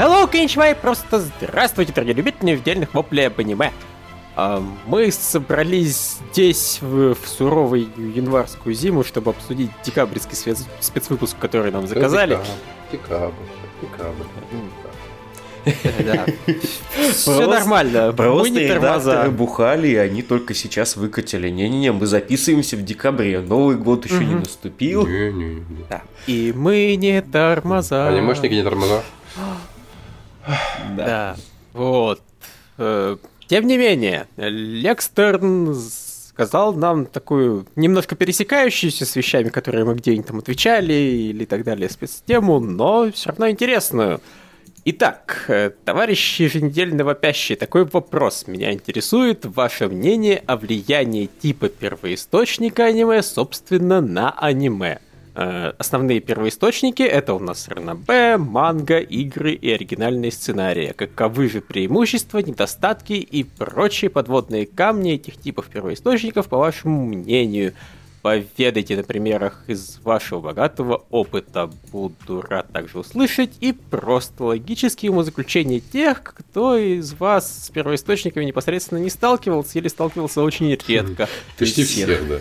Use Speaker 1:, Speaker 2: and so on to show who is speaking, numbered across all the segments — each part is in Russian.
Speaker 1: Hello, Кинчмай, просто здравствуйте, дорогие любители недельных воплей об аниме. А, мы собрались здесь в, в суровую январскую зиму, чтобы обсудить декабрьский спец, спецвыпуск, который нам заказали.
Speaker 2: Декабрь, декабрь.
Speaker 1: Да. Все нормально.
Speaker 3: Просто редакторы бухали, и они только сейчас выкатили. Не-не-не, мы записываемся в декабре, Новый год еще не наступил.
Speaker 1: И мы не тормоза.
Speaker 2: Анимешники не тормоза.
Speaker 1: Да. Вот. Э, тем не менее, Лекстерн сказал нам такую немножко пересекающуюся с вещами, которые мы где-нибудь там отвечали или так далее, спецтему, но все равно интересную. Итак, э, товарищи еженедельно вопящие, такой вопрос меня интересует. Ваше мнение о влиянии типа первоисточника аниме, собственно, на аниме. Э, основные первоисточники это у нас РНБ, манга, игры и оригинальные сценарии. Каковы же преимущества, недостатки и прочие подводные камни этих типов первоисточников, по вашему мнению? Поведайте на примерах из вашего богатого опыта. Буду рад также услышать и просто логические умозаключения тех, кто из вас с первоисточниками непосредственно не сталкивался или сталкивался очень редко.
Speaker 2: Почти всех, да.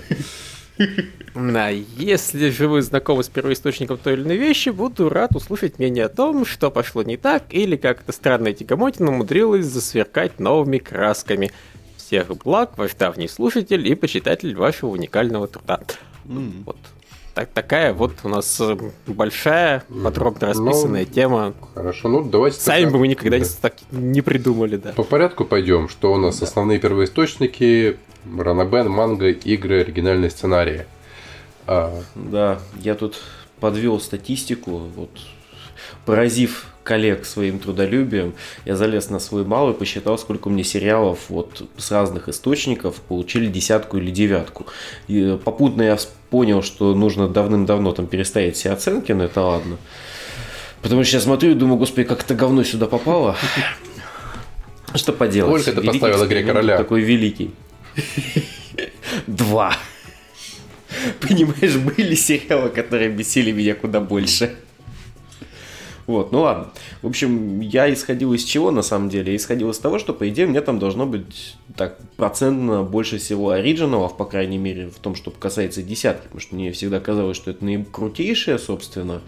Speaker 1: Да, если же вы знакомы с первоисточником той или иной вещи, буду рад услышать мнение о том, что пошло не так, или как эта странная тягомотина умудрилась засверкать новыми красками. Всех благ, ваш давний слушатель и почитатель вашего уникального труда. Mm. Вот. Так, такая вот у нас э, большая, подробно ну, расписанная ну, тема.
Speaker 2: Хорошо, ну давайте.
Speaker 1: Сами тогда... бы мы никогда да. не, так не придумали, да.
Speaker 2: По порядку пойдем. Что у нас да. основные первоисточники? Ранобен, манго, игры, оригинальные сценарии.
Speaker 3: А... Да, я тут подвел статистику, вот поразив коллег своим трудолюбием, я залез на свой малый, посчитал, сколько меня сериалов вот с разных источников получили десятку или девятку. И попутно я понял, что нужно давным-давно там переставить все оценки, но это ладно. Потому что я смотрю и думаю, господи, как это говно сюда попало. Что поделать?
Speaker 2: Сколько ты поставила «Игре короля»?
Speaker 3: Такой великий. Два. Понимаешь, были сериалы, которые бесили меня куда больше. Вот, ну ладно. В общем, я исходил из чего на самом деле? Я исходил из того, что, по идее, мне там должно быть так процентно больше всего оригиналов, по крайней мере, в том, что касается десятки, потому что мне всегда казалось, что это наикрутейшее, собственно,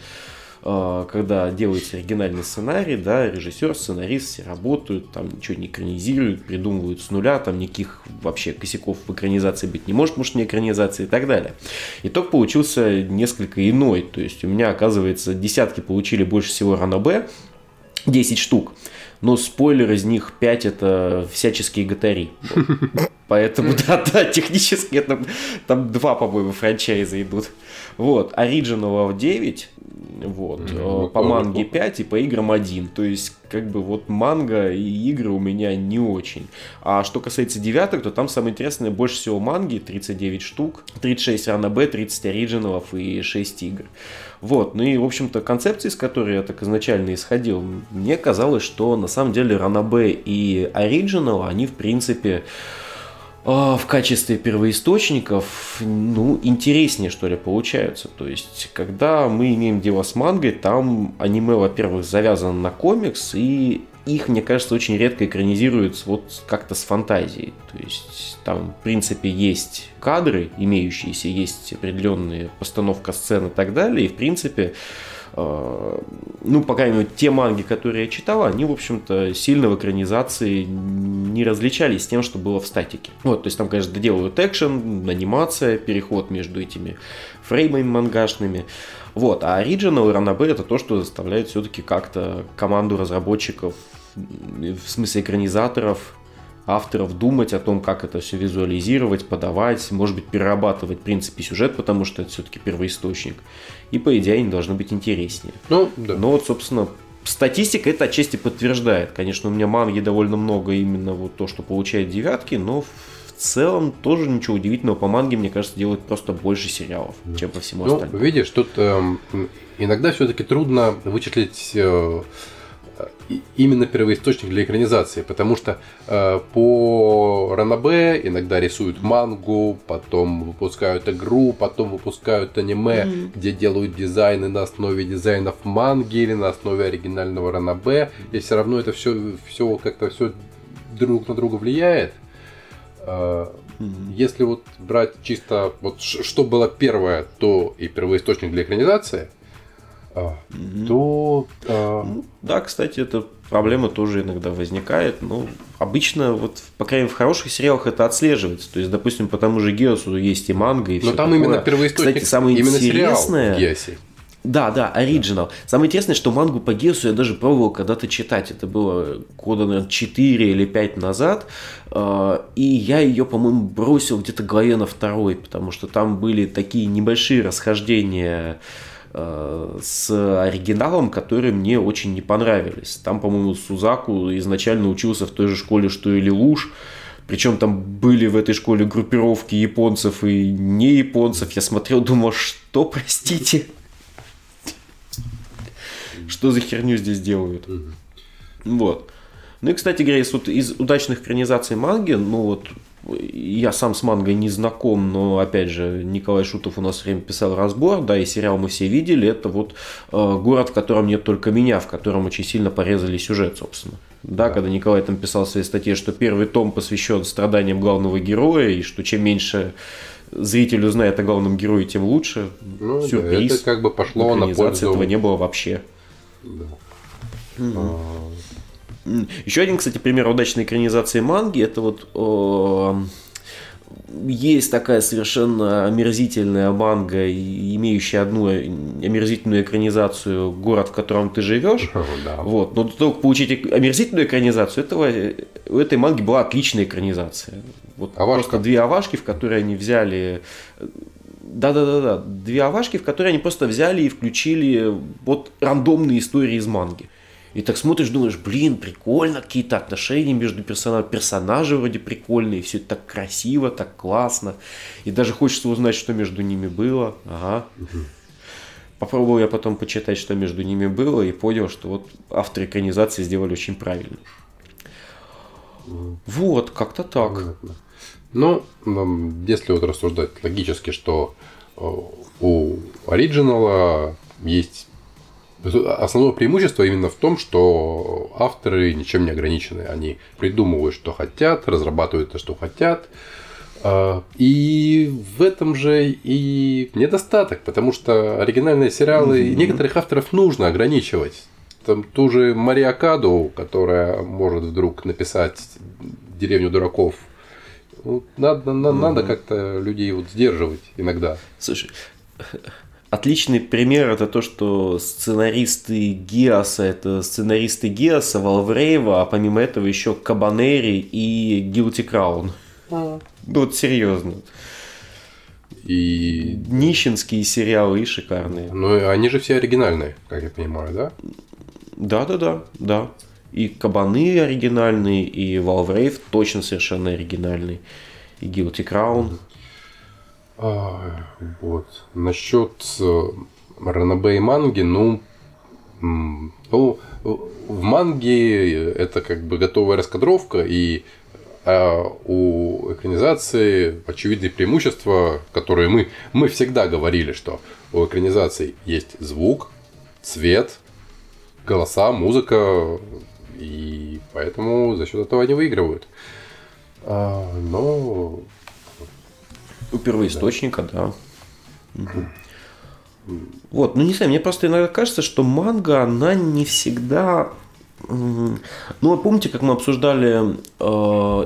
Speaker 3: когда делается оригинальный сценарий, да, режиссер, сценарист все работают, там ничего не экранизируют, придумывают с нуля, там никаких вообще косяков в экранизации быть не может, может не экранизации и так далее. Итог получился несколько иной, то есть у меня, оказывается, десятки получили больше всего Ранобе, 10 штук, но спойлер из них 5 это всяческие гатари. Поэтому, да, да, технически там, там два, по-моему, франчайза идут. Вот, Original 9, вот. Mm-hmm. По манге 5 и по играм 1. То есть, как бы вот манга и игры у меня не очень. А что касается девяток, то там самое интересное больше всего манги, 39 штук, 36 рано Б, 30 оригиналов и 6 игр. Вот, ну и, в общем-то, концепции, с которой я так изначально исходил, мне казалось, что на самом деле Ранабе и Оригинал, они, в принципе, в качестве первоисточников, ну, интереснее, что ли, получаются. То есть, когда мы имеем дело с мангой, там аниме, во-первых, завязано на комикс, и их, мне кажется, очень редко экранизируют вот как-то с фантазией. То есть, там, в принципе, есть кадры имеющиеся, есть определенные постановка сцен и так далее, и, в принципе, ну, по крайней мере, те манги, которые я читал, они, в общем-то, сильно в экранизации не различались с тем, что было в статике. Вот, то есть там, конечно, доделывают экшен, анимация, переход между этими фреймами мангашными. Вот, а Original и это то, что заставляет все-таки как-то команду разработчиков, в смысле экранизаторов, авторов думать о том, как это все визуализировать, подавать, может быть, перерабатывать в принципе сюжет, потому что это все-таки первоисточник. И, по идее, они должны быть интереснее.
Speaker 2: Ну, да.
Speaker 3: Но вот, собственно, статистика это отчасти подтверждает. Конечно, у меня манги довольно много именно вот то, что получает девятки, но в целом тоже ничего удивительного. По манге, мне кажется, делают просто больше сериалов, чем по всему
Speaker 2: ну,
Speaker 3: остальному.
Speaker 2: видишь, тут э, иногда все-таки трудно вычислить э, именно первоисточник для экранизации, потому что э, по Ранабе иногда рисуют мангу, потом выпускают игру, потом выпускают аниме, mm-hmm. где делают дизайны на основе дизайнов манги или на основе оригинального Ранабе, и все равно это все, все как-то все друг на друга влияет. Э. Если вот брать чисто вот что было первое, то и первоисточник для экранизации – а, то... А...
Speaker 3: Да, кстати, эта проблема тоже иногда возникает. Но обычно, вот, по крайней мере, в хороших сериалах это отслеживается. То есть, допустим, по тому же Геосу есть и манга, и
Speaker 2: все Но там такое. именно первоисточник,
Speaker 3: Кстати, самое
Speaker 2: именно
Speaker 3: интересное...
Speaker 2: Геоси.
Speaker 3: Да, да, оригинал. Самое интересное, что мангу по Гесу я даже пробовал когда-то читать. Это было года, наверное, 4 или 5 назад. А, и я ее, по-моему, бросил где-то главе на второй, потому что там были такие небольшие расхождения с оригиналом, которые мне очень не понравились. Там, по-моему, Сузаку изначально учился в той же школе, что и Лилуш. Причем там были в этой школе группировки японцев и не японцев. Я смотрел, думал, что, простите? Что за херню здесь делают? Вот. Ну и, кстати говоря, из, вот, из удачных экранизаций манги, ну вот я сам с мангой не знаком, но опять же Николай Шутов у нас время писал разбор, да, и сериал мы все видели. Это вот э, город, в котором нет только меня, в котором очень сильно порезали сюжет, собственно. Да, да, когда Николай там писал в своей статье, что первый том посвящен страданиям главного героя, и что чем меньше зритель узнает о главном герое, тем лучше.
Speaker 2: Ну, Сюрприз. Да, это как бы пошло на пользу.
Speaker 3: этого не было вообще. Да. Mm-hmm. Еще один, кстати, пример удачной экранизации манги, это вот есть такая совершенно омерзительная манга, имеющая одну омерзительную экранизацию «Город, в котором ты живешь».
Speaker 2: да.
Speaker 3: вот. Но чтобы получить омерзительную экранизацию, этого, у этой манги была отличная экранизация. Вот
Speaker 2: Авашка.
Speaker 3: просто две авашки, в которые они взяли да-да-да-да. Две авашки, в которые они просто взяли и включили вот рандомные истории из манги. И так смотришь, думаешь, блин, прикольно, какие-то отношения между персонажами, персонажи вроде прикольные, все это так красиво, так классно. И даже хочется узнать, что между ними было. Ага. Попробовал я потом почитать, что между ними было, и понял, что вот авторы экранизации сделали очень правильно. Вот, как-то так.
Speaker 2: Ну, если вот рассуждать логически, что э, у оригинала есть Основное преимущество именно в том, что авторы ничем не ограничены. Они придумывают, что хотят, разрабатывают то, что хотят. А, и в этом же и недостаток, потому что оригинальные сериалы mm-hmm. некоторых авторов нужно ограничивать. Там ту же Мария Каду, которая может вдруг написать деревню дураков. Ну, надо, mm-hmm. надо как-то людей вот сдерживать иногда.
Speaker 3: Слушай, Отличный пример это то, что сценаристы Гиаса, это сценаристы Гиаса, Валврейва, а помимо этого еще Кабанери и Crown. А. Ну вот серьезно.
Speaker 2: И...
Speaker 3: Нищенские сериалы и шикарные.
Speaker 2: Ну, они же все оригинальные, как я понимаю, да?
Speaker 3: Да, да, да, да. И Кабаны оригинальные, и Валврейв точно совершенно оригинальный. И Guilty Crown.
Speaker 2: А, вот. Насчет э, ранобэ и манги, ну, ну, в манге это как бы готовая раскадровка, и а у экранизации очевидные преимущества, которые мы, мы всегда говорили, что у экранизации есть звук, цвет, голоса, музыка, и поэтому за счет этого они выигрывают. А, но
Speaker 3: у первоисточника, да. да. Угу. Вот, ну не знаю, мне просто иногда кажется, что манга, она не всегда ну, вы помните, как мы обсуждали э,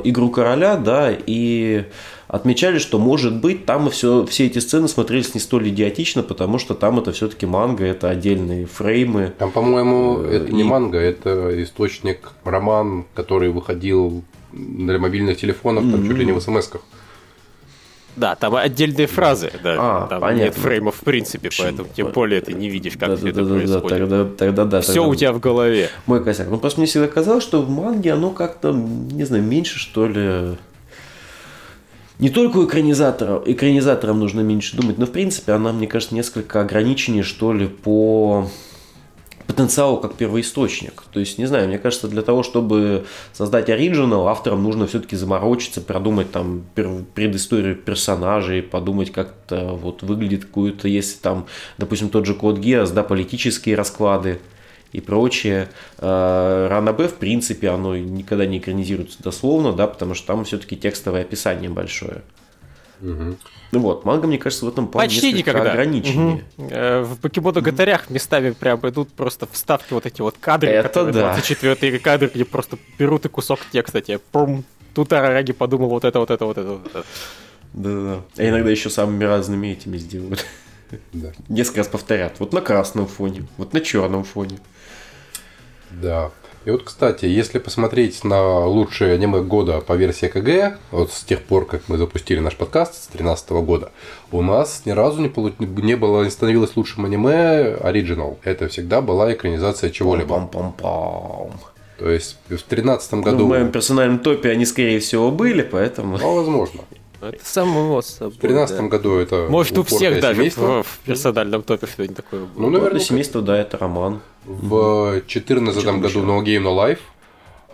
Speaker 3: игру короля, да, и отмечали, что может быть там все, все эти сцены смотрелись не столь идиотично, потому что там это все-таки манга, это отдельные фреймы.
Speaker 2: Там, по-моему, э, это и... не манга, это источник роман, который выходил для мобильных телефонов, там mm-hmm. чуть ли не в смс-ках.
Speaker 1: Да, там отдельные фразы, да. А, там понятно. нет фреймов в принципе, поэтому тем более ты не видишь, как да, все да, это да, происходит. Да, тогда, тогда да. Все тогда... у тебя в голове.
Speaker 3: Мой косяк. Ну, просто мне всегда казалось, что в манге оно как-то, не знаю, меньше, что ли... Не только у экранизаторов, экранизаторам нужно меньше думать, но, в принципе, она, мне кажется, несколько ограниченнее, что ли, по по потенциалу как первоисточник. То есть, не знаю, мне кажется, для того, чтобы создать оригинал, авторам нужно все-таки заморочиться, продумать там предысторию персонажей, подумать, как это вот выглядит какую-то, если там, допустим, тот же Код Гиас, да, политические расклады и прочее. Э, Рана Б, в принципе, оно никогда не экранизируется дословно, да, потому что там все-таки текстовое описание большое. Угу. Ну вот, манга, мне кажется, в этом плане
Speaker 1: Почти никогда. ограниченнее. Угу. в покемоно гатарях местами прям идут просто вставки вот эти вот кадры,
Speaker 3: Это которые да.
Speaker 1: 24 кадры, где просто берут и кусок текста тебе, пум, тут Арараги подумал вот это, вот это, вот это, вот это.
Speaker 3: Да-да-да. А иногда еще самыми разными этими сделают. Да. Несколько раз повторят. Вот на красном фоне, вот на черном фоне.
Speaker 2: Да. И вот, кстати, если посмотреть на лучшие аниме года по версии КГ, вот с тех пор, как мы запустили наш подкаст с 2013 года, у нас ни разу не, полу... не было, не становилось лучшим аниме оригинал. Это всегда была экранизация чего-либо.
Speaker 3: Пам-пам-пам.
Speaker 2: То есть в 2013 году... Ну,
Speaker 3: в моем персональном топе они, скорее всего, были, поэтому...
Speaker 2: Ну, возможно.
Speaker 1: Это само собой.
Speaker 2: В 2013 да. году это
Speaker 1: Может, у всех даже в, в персональном топе что-нибудь такое было.
Speaker 3: Ну, наверное, семейство, да, это роман.
Speaker 2: В 2014 году No Game No Life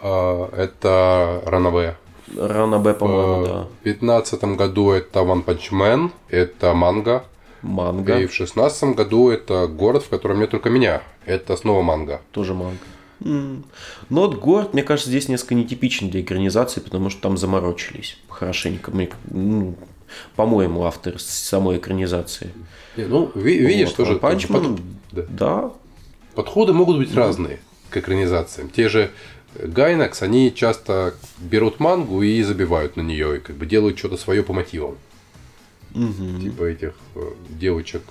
Speaker 2: а, это Ранабе.
Speaker 3: Ранабе, по-моему, да.
Speaker 2: В 2015 году это One Punch Man, это манга.
Speaker 3: Манга.
Speaker 2: И в 2016 году это город, в котором нет только меня. Это снова манга.
Speaker 3: Тоже манга. Вот город, мне кажется, здесь несколько нетипичен для экранизации, потому что там заморочились хорошенько. Ну, по-моему, автор самой экранизации.
Speaker 2: Не, ну, видишь, вот, тоже
Speaker 3: Punch Man, под... да. да.
Speaker 2: Подходы могут быть разные к экранизациям. Те же Гайнакс, они часто берут мангу и забивают на нее, и как бы делают что-то свое по мотивам.
Speaker 3: Угу.
Speaker 2: Типа этих э, девочек,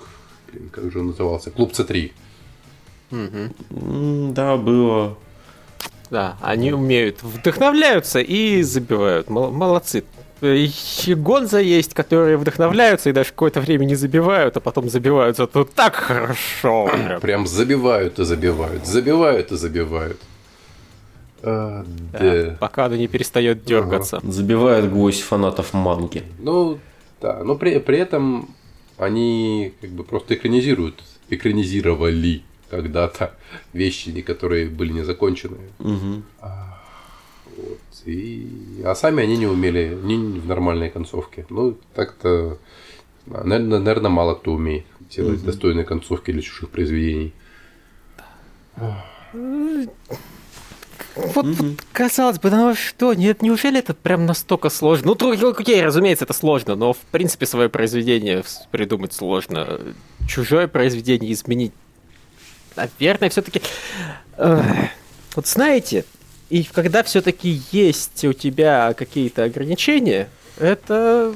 Speaker 2: как же назывался, Клуб С3.
Speaker 3: Угу. Да, было.
Speaker 1: Да, они умеют, вдохновляются и забивают. Молодцы. И Гонза есть, которые вдохновляются и даже какое-то время не забивают, а потом забивают зато так хорошо.
Speaker 2: Прям, прям забивают и забивают, забивают и забивают.
Speaker 1: А, да. Да. Пока она не перестает дергаться.
Speaker 3: Ага. Забивают гвоздь фанатов манги.
Speaker 2: Ну, да, но при, при этом они как бы просто экранизируют, экранизировали когда-то вещи, которые были не закончены.
Speaker 3: Угу.
Speaker 2: А, вот. И... А сами они не умели ни в нормальной концовке. Ну, так-то, наверное, наверное, мало кто умеет делать угу. достойные концовки для чужих произведений.
Speaker 1: Вот, mm-hmm. вот казалось бы, ну что, нет, неужели это прям настолько сложно? Ну, окей, разумеется, это сложно, но в принципе свое произведение придумать сложно. Чужое произведение изменить наверное, все-таки... Вот знаете, и когда все-таки есть у тебя какие-то ограничения, это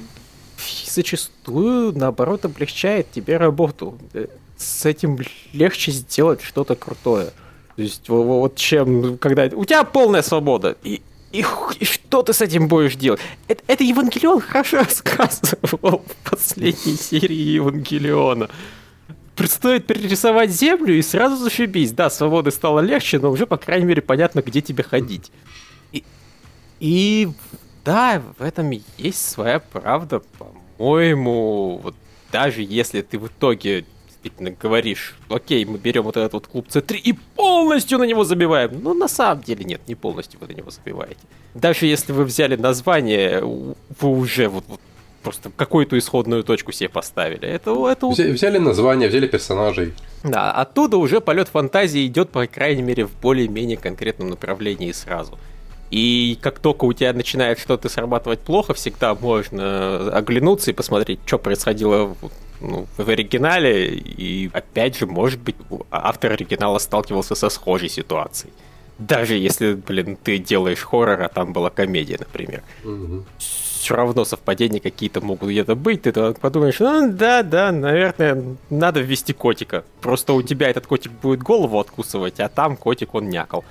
Speaker 1: зачастую, наоборот, облегчает тебе работу. Э, с этим легче сделать что-то крутое. То есть вот чем, когда у тебя полная свобода, и, и, и что ты с этим будешь делать? Это, это Евангелион хорошо рассказывал в последней серии Евангелиона предстоит перерисовать землю и сразу зашибись. Да, свободы стало легче, но уже, по крайней мере, понятно, где тебе ходить. И, и да, в этом есть своя правда, по-моему. Вот даже если ты в итоге действительно говоришь, окей, мы берем вот этот вот клуб C3 и полностью на него забиваем. Ну, на самом деле нет, не полностью вы на него забиваете. Даже если вы взяли название, вы уже вот, вот просто какую-то исходную точку себе поставили. Это, это...
Speaker 2: Взяли название, взяли персонажей.
Speaker 1: Да, оттуда уже полет фантазии идет, по крайней мере, в более-менее конкретном направлении сразу. И как только у тебя начинает что-то срабатывать плохо, всегда можно оглянуться и посмотреть, что происходило ну, в оригинале. И опять же, может быть, автор оригинала сталкивался со схожей ситуацией. Даже если, блин, ты делаешь хоррор, а там была комедия, например.
Speaker 2: Угу
Speaker 1: все равно совпадения какие-то могут где-то быть. Ты подумаешь, ну да, да, наверное, надо ввести котика. Просто у тебя этот котик будет голову откусывать, а там котик он някал.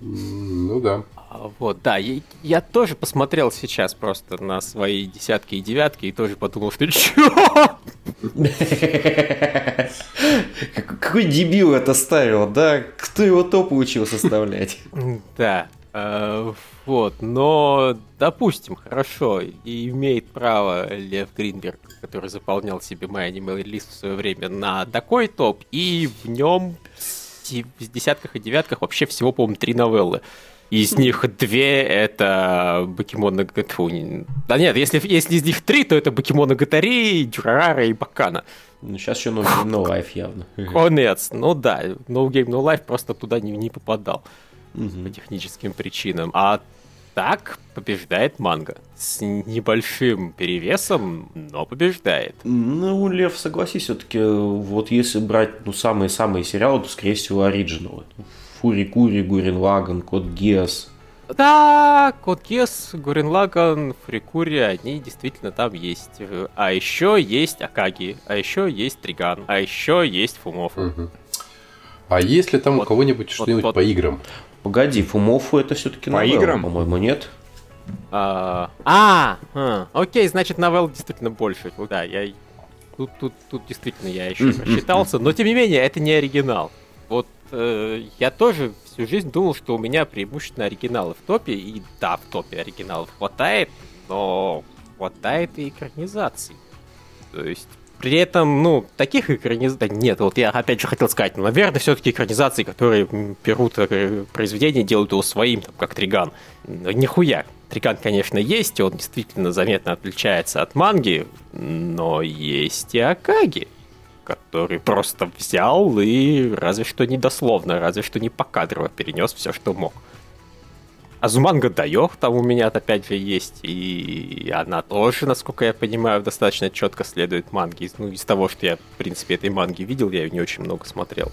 Speaker 2: Ну да.
Speaker 1: А, вот, да, я, я тоже посмотрел сейчас просто на свои десятки и девятки и тоже подумал, что чё?
Speaker 3: Какой дебил это ставил, да? Кто его топ учил составлять?
Speaker 1: Да. Э, Вот, но, допустим, хорошо, и имеет право Лев Гринберг, который заполнял себе мой аниме лист в свое время на такой топ, и в нем в десятках и девятках вообще всего, по-моему, три новеллы. Из них две это Бакимона Гатфу. Да нет, если, если из них три, то это Бакимона Гатари, Дюрарара и Бакана.
Speaker 3: Ну, сейчас еще No Game No Life явно.
Speaker 1: Конец. Ну да, No Game No Life просто туда не, не попадал. Угу. По техническим причинам. А так побеждает манга. С небольшим перевесом, но побеждает.
Speaker 3: Ну, Лев, согласись, все-таки, вот если брать ну, самые-самые сериалы, то, скорее всего, оригиналы. Фури Кури, Гурин Лаган, Код Гес.
Speaker 1: Да, Код Гес, Гурин Лаган, Фурикури, они действительно там есть. А еще есть Акаги, а еще есть Триган, а еще есть Фумов. Угу.
Speaker 2: А есть ли там вот, у кого-нибудь вот, что-нибудь вот. по играм?
Speaker 3: Погоди, Фумофу это все-таки
Speaker 4: По новелла, играм?
Speaker 3: По-моему, нет.
Speaker 1: А, а, а, окей, значит, новелл действительно больше. Да, я тут, тут, тут действительно я еще просчитался, но тем не менее, это не оригинал. Вот э, я тоже всю жизнь думал, что у меня преимущественно оригиналы в топе, и да, в топе оригиналов хватает, но хватает и экранизаций. То есть при этом, ну, таких экранизаций... Нет, вот я опять же хотел сказать, ну, наверное, все-таки экранизации, которые берут э, произведение, делают его своим, там, как Триган. Нихуя. Триган, конечно, есть, он действительно заметно отличается от манги, но есть и Акаги который просто взял и разве что недословно, разве что не покадрово перенес все, что мог. Азуманга Дайох там у меня опять же есть, и она тоже, насколько я понимаю, достаточно четко следует манге. Ну, из того, что я, в принципе, этой манги видел, я ее не очень много смотрел.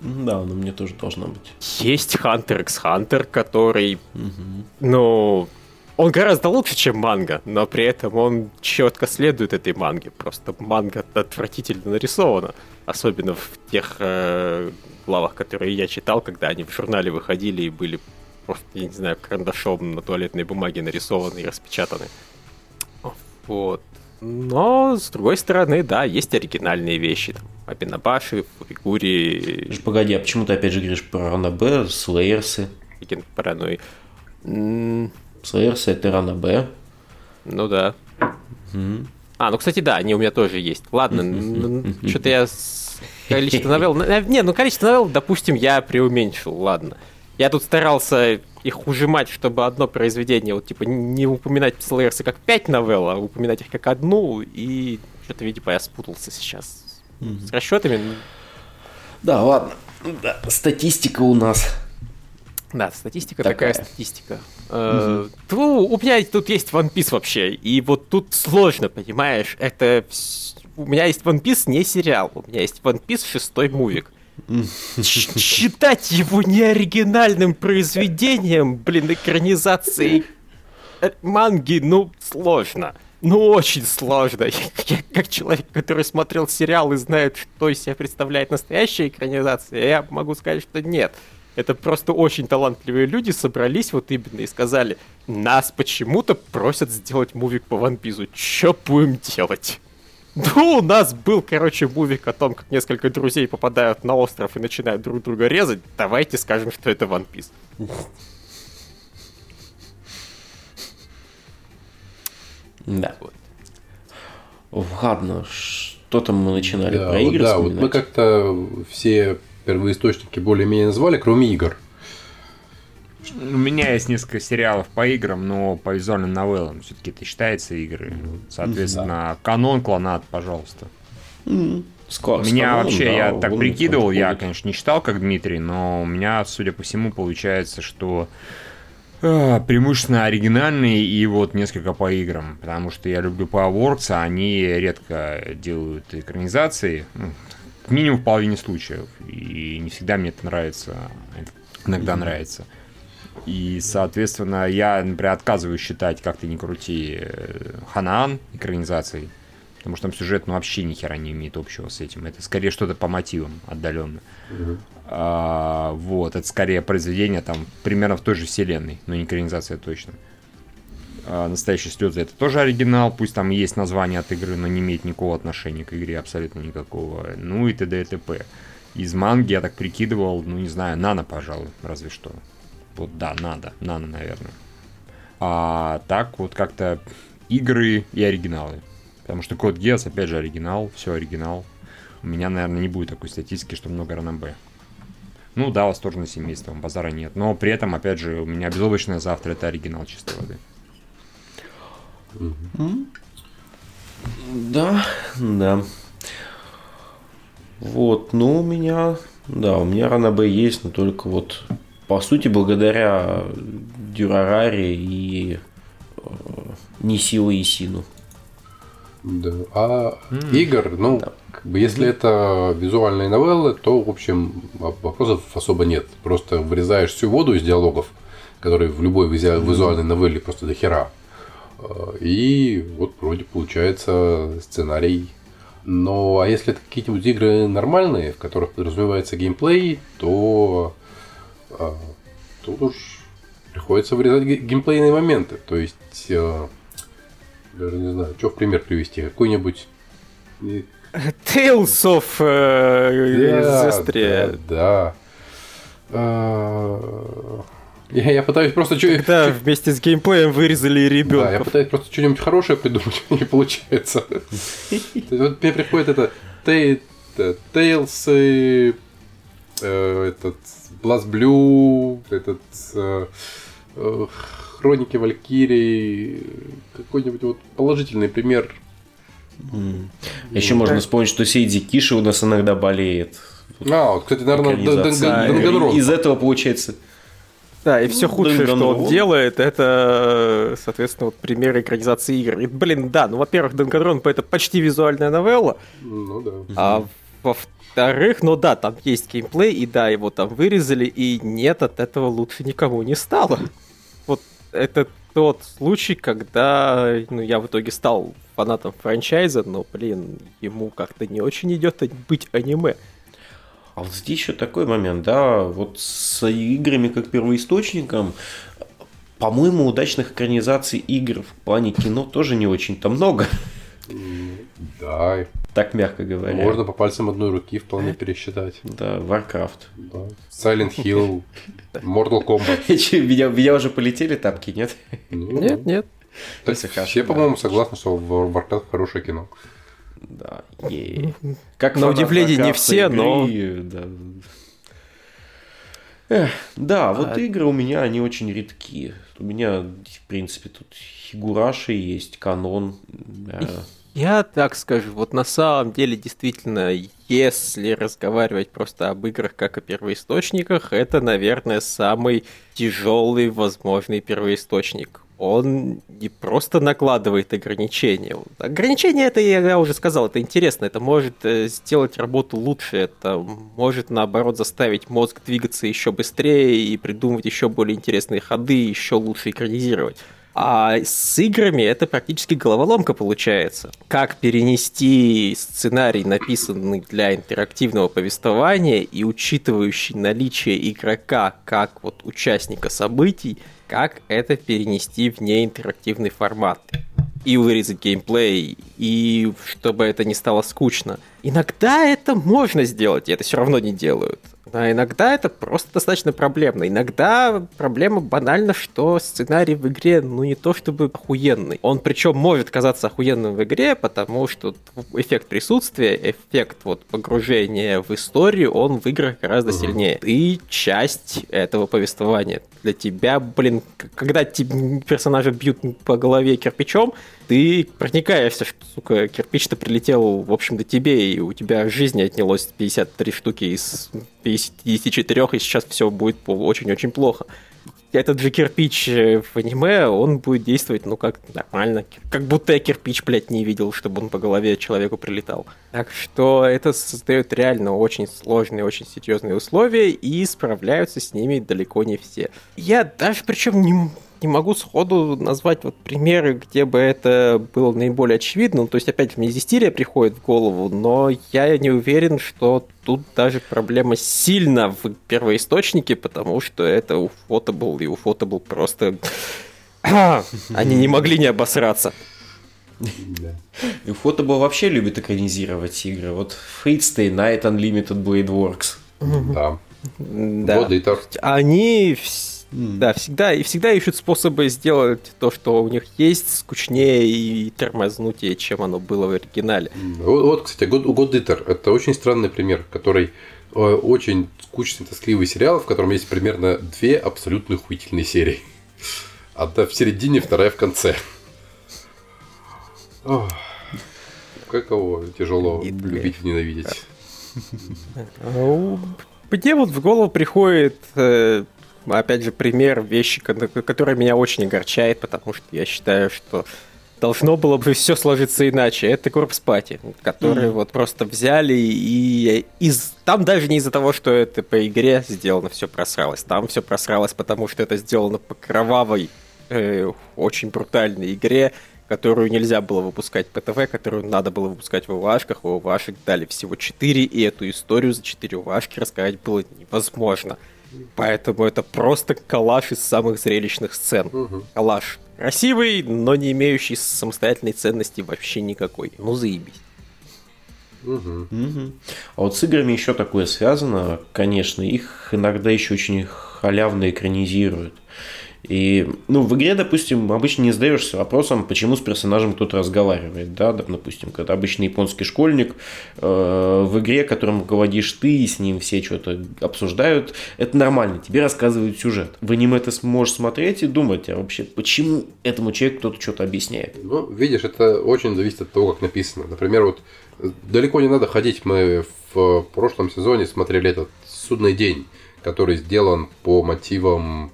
Speaker 3: Да, она мне тоже должна быть.
Speaker 1: Есть Hunter x Hunter, который, угу. ну, он гораздо лучше, чем манга, но при этом он четко следует этой манге. Просто манга отвратительно нарисована. Особенно в тех э, главах, которые я читал, когда они в журнале выходили и были просто, я не знаю, карандашом на туалетной бумаге нарисованы и распечатаны. Вот. Но, с другой стороны, да, есть оригинальные вещи. Там, Абинабаши, Фуригури...
Speaker 3: Погоди, а почему ты опять же говоришь про Ранабе, Слейерсы?
Speaker 1: Паранойи.
Speaker 3: Слейерсы это Рана Б.
Speaker 1: Ну да. Mm-hmm. А, ну, кстати, да, они у меня тоже есть. Ладно, что-то я количество новелл... Не, ну количество новелл, допустим, я преуменьшил, ладно. Я тут старался их ужимать, чтобы одно произведение, вот, типа, не упоминать Слейерсы как пять новелл, а упоминать их как одну, и что-то, видимо, я спутался сейчас с расчетами.
Speaker 3: Да, ладно. Да, статистика у нас
Speaker 1: да, статистика такая, такая статистика. Угу. Ну, у меня тут есть One Piece вообще, и вот тут сложно, понимаешь, это... У меня есть One Piece не сериал, у меня есть One Piece шестой мувик. Считать его не оригинальным произведением, блин, экранизацией э, манги, ну, сложно. Ну, очень сложно. Я, как человек, который смотрел сериал и знает, что из себя представляет настоящая экранизация, я могу сказать, что нет. Это просто очень талантливые люди собрались вот именно и сказали, нас почему-то просят сделать мувик по One Piece. Чё будем делать? Ну, у нас был, короче, мувик о том, как несколько друзей попадают на остров и начинают друг друга резать. Давайте скажем, что это One Piece.
Speaker 3: Да. Вот. Ладно, что там мы начинали
Speaker 2: да, про игры Да, вот мы как-то все первоисточники более-менее назвали, кроме игр.
Speaker 4: У меня есть несколько сериалов по играм, но по визуальным новеллам все-таки это считается игры. Соответственно, да. канон клонат, пожалуйста.
Speaker 3: Mm.
Speaker 4: У меня вообще, да, я так прикидывал, я, конечно, не читал, как Дмитрий, но у меня, судя по всему, получается, что э, преимущественно оригинальные и вот несколько по играм, потому что я люблю Powerworks, а они редко делают экранизации, ну, минимум в половине случаев. И не всегда мне это нравится, иногда нравится. И, соответственно, я, например, отказываюсь считать, как ты не крути, э, Ханаан экранизацией, потому что там сюжет ну, вообще ни хера не имеет общего с этим. Это скорее что-то по мотивам отдаленно. Mm-hmm. А, вот, это скорее произведение там примерно в той же вселенной, но не экранизация точно. А, Настоящие слезы это тоже оригинал, пусть там есть название от игры, но не имеет никакого отношения к игре, абсолютно никакого. Ну и т.д. и т.п. Из манги я так прикидывал, ну не знаю, Нана, пожалуй, разве что. Вот да, надо, Нана, наверное. А так вот как-то игры и оригиналы. Потому что Код Геас, опять же, оригинал, все оригинал. У меня, наверное, не будет такой статистики, что много РНБ. Ну да, восторженное семейство, базара нет. Но при этом, опять же, у меня безоблачное завтра это оригинал чистой воды.
Speaker 3: Да, да. Вот, ну у меня, да, у меня ранобэ есть, но только вот, по сути, благодаря Дюрараре и э, Нисио и Сину.
Speaker 2: Да. А mm. игр, ну, да. как бы, если mm-hmm. это визуальные новеллы, то, в общем, вопросов особо нет. Просто вырезаешь всю воду из диалогов, которые в любой визуальной новелле просто до хера. Э, и вот вроде получается сценарий. Но а если это какие-нибудь игры нормальные, в которых подразумевается геймплей, то э, тут уж приходится вырезать геймплейные моменты. То есть, э, даже не знаю, что в пример привести. Какой-нибудь
Speaker 1: Tales of
Speaker 2: э, да, Да, да. Я, я пытаюсь просто
Speaker 1: что Когда вместе с геймплеем вырезали ребенка.
Speaker 2: Да, я пытаюсь просто что-нибудь хорошее придумать, не получается. Вот мне приходит это Tales, э, этот Blast Blue, этот э, э, Хроники Валькирии, какой-нибудь вот положительный пример.
Speaker 3: Еще можно вспомнить, что Сейди Киши у нас иногда болеет.
Speaker 2: А, вот, кстати, наверное,
Speaker 3: Данганронов. Из этого получается
Speaker 1: да, и все худшее, что он делает, это, соответственно, вот пример экранизации игр. И, блин, да, ну, во-первых, Данганронпа это почти визуальная новелла.
Speaker 2: Ну да.
Speaker 1: А во-вторых, ну да, там есть геймплей, и да, его там вырезали, и нет, от этого лучше никому не стало. Вот это тот случай, когда ну, я в итоге стал фанатом франчайза, но, блин, ему как-то не очень идет быть аниме.
Speaker 3: А вот здесь еще такой момент, да, вот с играми как первоисточником, по-моему, удачных экранизаций игр в плане кино тоже не очень-то много.
Speaker 2: Да.
Speaker 3: Так мягко говоря.
Speaker 2: Можно по пальцам одной руки вполне пересчитать.
Speaker 3: Да, Warcraft.
Speaker 2: Да. Silent Hill, Mortal Kombat.
Speaker 3: меня, меня уже полетели тапки, нет?
Speaker 1: Ну, нет, нет.
Speaker 2: Все, по-моему, согласны, что Warcraft хорошее кино.
Speaker 3: Да, е
Speaker 1: Как на удивление не все, игры, но...
Speaker 3: Да. Эх, да, вот а... игры у меня, они очень редкие. У меня, в принципе, тут Хигураши есть, канон.
Speaker 1: Я так скажу, вот на самом деле, действительно, если разговаривать просто об играх как о первоисточниках, это, наверное, самый тяжелый возможный первоисточник он не просто накладывает ограничения. Ограничения это, я уже сказал, это интересно, это может э, сделать работу лучше, это может, наоборот, заставить мозг двигаться еще быстрее и придумывать еще более интересные ходы, еще лучше экранизировать. А с играми это практически головоломка получается. Как перенести сценарий, написанный для интерактивного повествования и учитывающий наличие игрока как вот участника событий, как это перенести в неинтерактивный формат. И вырезать геймплей, и чтобы это не стало скучно. Иногда это можно сделать, и это все равно не делают. А иногда это просто достаточно проблемно. Иногда проблема банально, что сценарий в игре, ну, не то чтобы охуенный. Он причем может казаться охуенным в игре, потому что эффект присутствия, эффект вот погружения в историю, он в играх гораздо сильнее. Ты часть этого повествования. Для тебя, блин, когда персонажа бьют по голове кирпичом, ты проникаешься, что, сука, кирпич-то прилетел, в общем-то, тебе, и у тебя жизни отнялось 53 штуки из 54, и сейчас все будет очень-очень плохо. Этот же кирпич э, в аниме, он будет действовать, ну, как нормально. Как будто я кирпич, блядь, не видел, чтобы он по голове человеку прилетал. Так что это создает реально очень сложные, очень серьезные условия, и справляются с ними далеко не все. Я даже причем не не могу сходу назвать вот примеры, где бы это было наиболее очевидно. То есть, опять, мне Зестирия приходит в голову, но я не уверен, что тут даже проблема сильно в первоисточнике, потому что это у фото был, и у фото был просто... Они не могли не обосраться.
Speaker 3: И фото был вообще любит экранизировать игры. Вот Fate Stay Night Unlimited Blade Works.
Speaker 2: Да.
Speaker 1: Да. Они Mm. Да, всегда, и всегда ищут способы сделать то, что у них есть, скучнее и тормознутее, чем оно было в оригинале.
Speaker 2: Вот, вот кстати, God, God Eater – это очень странный пример, который э, очень скучный, тоскливый сериал, в котором есть примерно две абсолютно охуительные серии. Одна в середине, вторая в конце. Ох, как его тяжело любить и ненавидеть.
Speaker 1: Мне вот в голову приходит э, опять же, пример вещи, которая меня очень огорчает, потому что я считаю, что должно было бы все сложиться иначе. Это Корпс Пати, которые mm-hmm. вот просто взяли и из... Там даже не из-за того, что это по игре сделано, все просралось. Там все просралось, потому что это сделано по кровавой, э, очень брутальной игре, которую нельзя было выпускать по ТВ, которую надо было выпускать в ОВАшках. В ОВАшек дали всего 4, и эту историю за 4 ОВАшки рассказать было невозможно. Поэтому это просто коллаж из самых зрелищных сцен. Угу. Коллаж красивый, но не имеющий самостоятельной ценности вообще никакой. Ну заебись.
Speaker 3: Угу. Угу. А вот с играми еще такое связано, конечно, их иногда еще очень халявно экранизируют. И, ну, в игре, допустим, обычно не задаешься вопросом, почему с персонажем кто-то разговаривает, да, допустим, когда обычный японский школьник э, в игре, которым руководишь ты, и с ним все что-то обсуждают, это нормально, тебе рассказывают сюжет. В аниме ты сможешь смотреть и думать, а вообще, почему этому человеку кто-то что-то объясняет?
Speaker 2: Ну, видишь, это очень зависит от того, как написано. Например, вот далеко не надо ходить, мы в прошлом сезоне смотрели этот «Судный день», который сделан по мотивам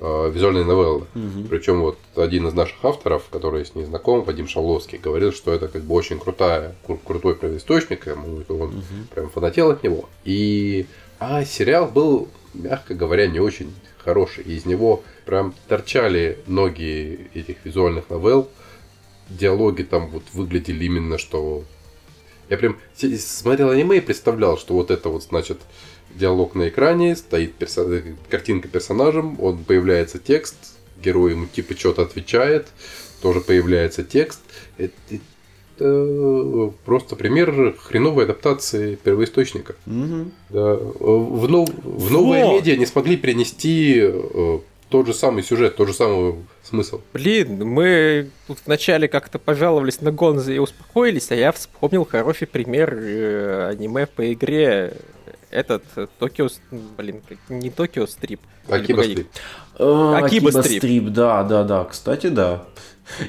Speaker 2: э, визуальные новеллы. Угу. Причем вот один из наших авторов, который с ней знаком, Вадим Шавловский, говорил, что это как бы очень крутая, кру- крутой первоисточник, ему, он угу. прям фанател от него. И а сериал был, мягко говоря, не очень хороший. Из него прям торчали ноги этих визуальных новелл. Диалоги там вот выглядели именно, что... Я прям смотрел аниме и представлял, что вот это вот, значит, диалог на экране, стоит персо... картинка персонажем, он появляется текст, герой ему типа что-то отвечает, тоже появляется текст. Это, это просто пример хреновой адаптации первоисточника. Угу. Да. В, нов... в новые Во! медиа не смогли перенести э, тот же самый сюжет, тот же самый смысл.
Speaker 1: Блин, мы тут вначале как-то пожаловались на Гонза и успокоились, а я вспомнил хороший пример э, аниме по игре этот Токио, блин, не Токио Стрип.
Speaker 2: Акиба Стрип.
Speaker 3: Акиба Стрип, да, да, да, кстати, да.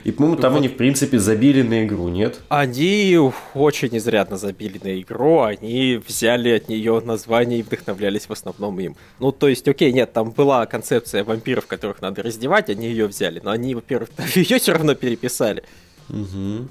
Speaker 3: И, по-моему, там вот. они, в принципе, забили на игру, нет?
Speaker 1: Они очень изрядно забили на игру, они взяли от нее название и вдохновлялись в основном им. Ну, то есть, окей, нет, там была концепция вампиров, которых надо раздевать, они ее взяли, но они, во-первых, ее все равно переписали. Угу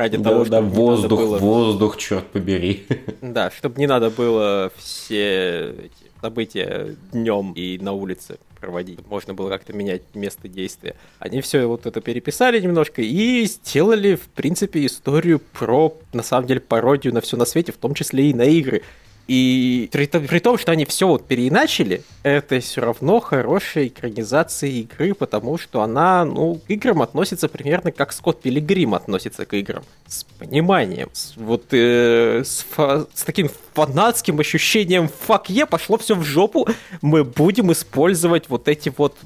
Speaker 1: ради
Speaker 3: да,
Speaker 1: того,
Speaker 3: чтобы да, воздух, было... воздух, черт побери.
Speaker 1: Да, чтобы не надо было все эти события днем и на улице проводить. Можно было как-то менять место действия. Они все вот это переписали немножко и сделали, в принципе, историю про, на самом деле, пародию на все на свете, в том числе и на игры. И при, при том, что они все вот переиначили, это все равно хорошая экранизация игры, потому что она, ну, к играм относится примерно как Скотт Пилигрим относится к играм. С пониманием. С, вот э, с, с таким фанатским ощущением «фак е, пошло все в жопу, мы будем использовать вот эти вот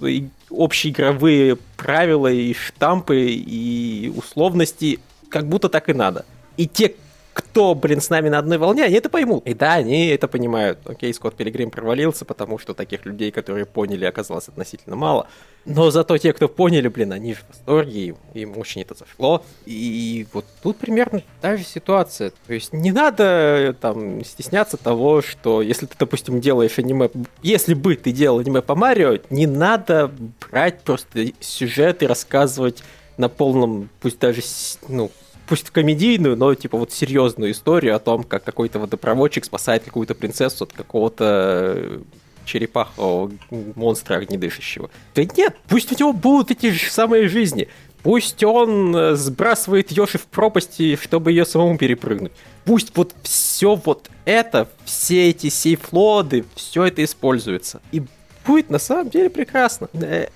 Speaker 1: общеигровые правила и штампы и условности, как будто так и надо. И те, кто, блин, с нами на одной волне, они это поймут. И да, они это понимают. Окей, Скотт Пилигрим провалился, потому что таких людей, которые поняли, оказалось относительно мало. Но зато те, кто поняли, блин, они же в восторге, им очень это зашло. И вот тут примерно та же ситуация. То есть не надо там стесняться того, что если ты, допустим, делаешь аниме... Если бы ты делал аниме по Марио, не надо брать просто сюжет и рассказывать на полном, пусть даже, ну, пусть комедийную, но типа вот серьезную историю о том, как какой-то водопроводчик спасает какую-то принцессу от какого-то э, черепахового монстра огнедышащего. Да нет, пусть у него будут эти же самые жизни. Пусть он э, сбрасывает Йоши в пропасти, чтобы ее самому перепрыгнуть. Пусть вот все вот это, все эти сейфлоды, все это используется. И будет на самом деле прекрасно. Э,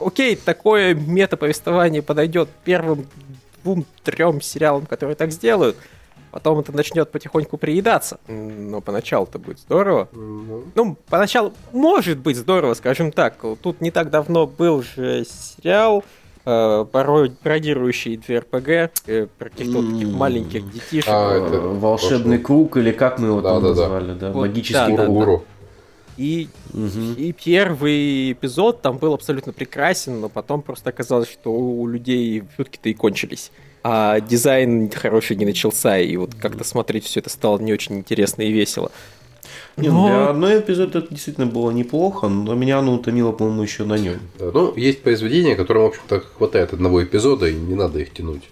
Speaker 1: окей, такое метаповествование подойдет первым двум-трем сериалам, которые так сделают. Потом это начнет потихоньку приедаться. Но поначалу это будет здорово. Ну, поначалу может быть здорово, скажем так. Тут не так давно был же сериал э, пародирующий две РПГ э, про каких-то таких маленьких детишек. А,
Speaker 3: это Волшебный круг, или как мы его да, там да, назвали, да? да? Вот, Магический да, круг. Да, да.
Speaker 1: И, угу. и первый эпизод там был абсолютно прекрасен, но потом просто оказалось, что у людей шутки-то и кончились. А дизайн хороший не начался, и вот как-то смотреть все это стало не очень интересно и весело.
Speaker 3: Не, ну, но... Для одной эпизода это действительно было неплохо, но меня оно утомило, по-моему, еще на нем.
Speaker 2: Да, ну, есть произведения, которым, в общем-то, хватает одного эпизода, и не надо их тянуть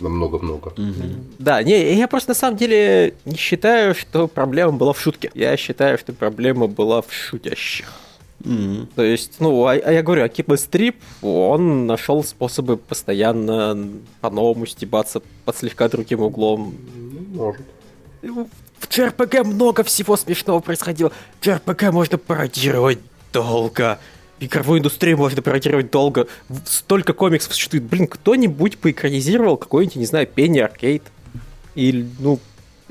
Speaker 2: на много-много.
Speaker 1: Угу. Да, не, я просто на самом деле не считаю, что проблема была в шутке. Я считаю, что проблема была в шутящих. Mm-hmm. То есть, ну, а, а я говорю, Акиба Стрип, он нашел способы постоянно по-новому стебаться под слегка другим углом.
Speaker 2: Может.
Speaker 1: В JRPG много всего смешного происходило. В JRPG можно пародировать долго игровую индустрию можно пародировать долго. Столько комиксов существует. Блин, кто-нибудь поэкранизировал какой-нибудь, не знаю, Пенни Аркейд? Или, ну,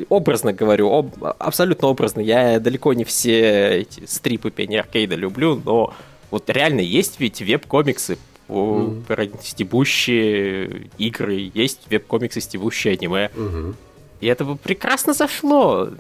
Speaker 1: образно говорю, об, абсолютно образно. Я далеко не все эти стрипы Пенни Аркейда люблю, но вот реально есть ведь веб-комиксы, mm-hmm. стебущие игры, есть веб-комиксы, стебущие аниме. Mm-hmm. И это бы прекрасно зашло. То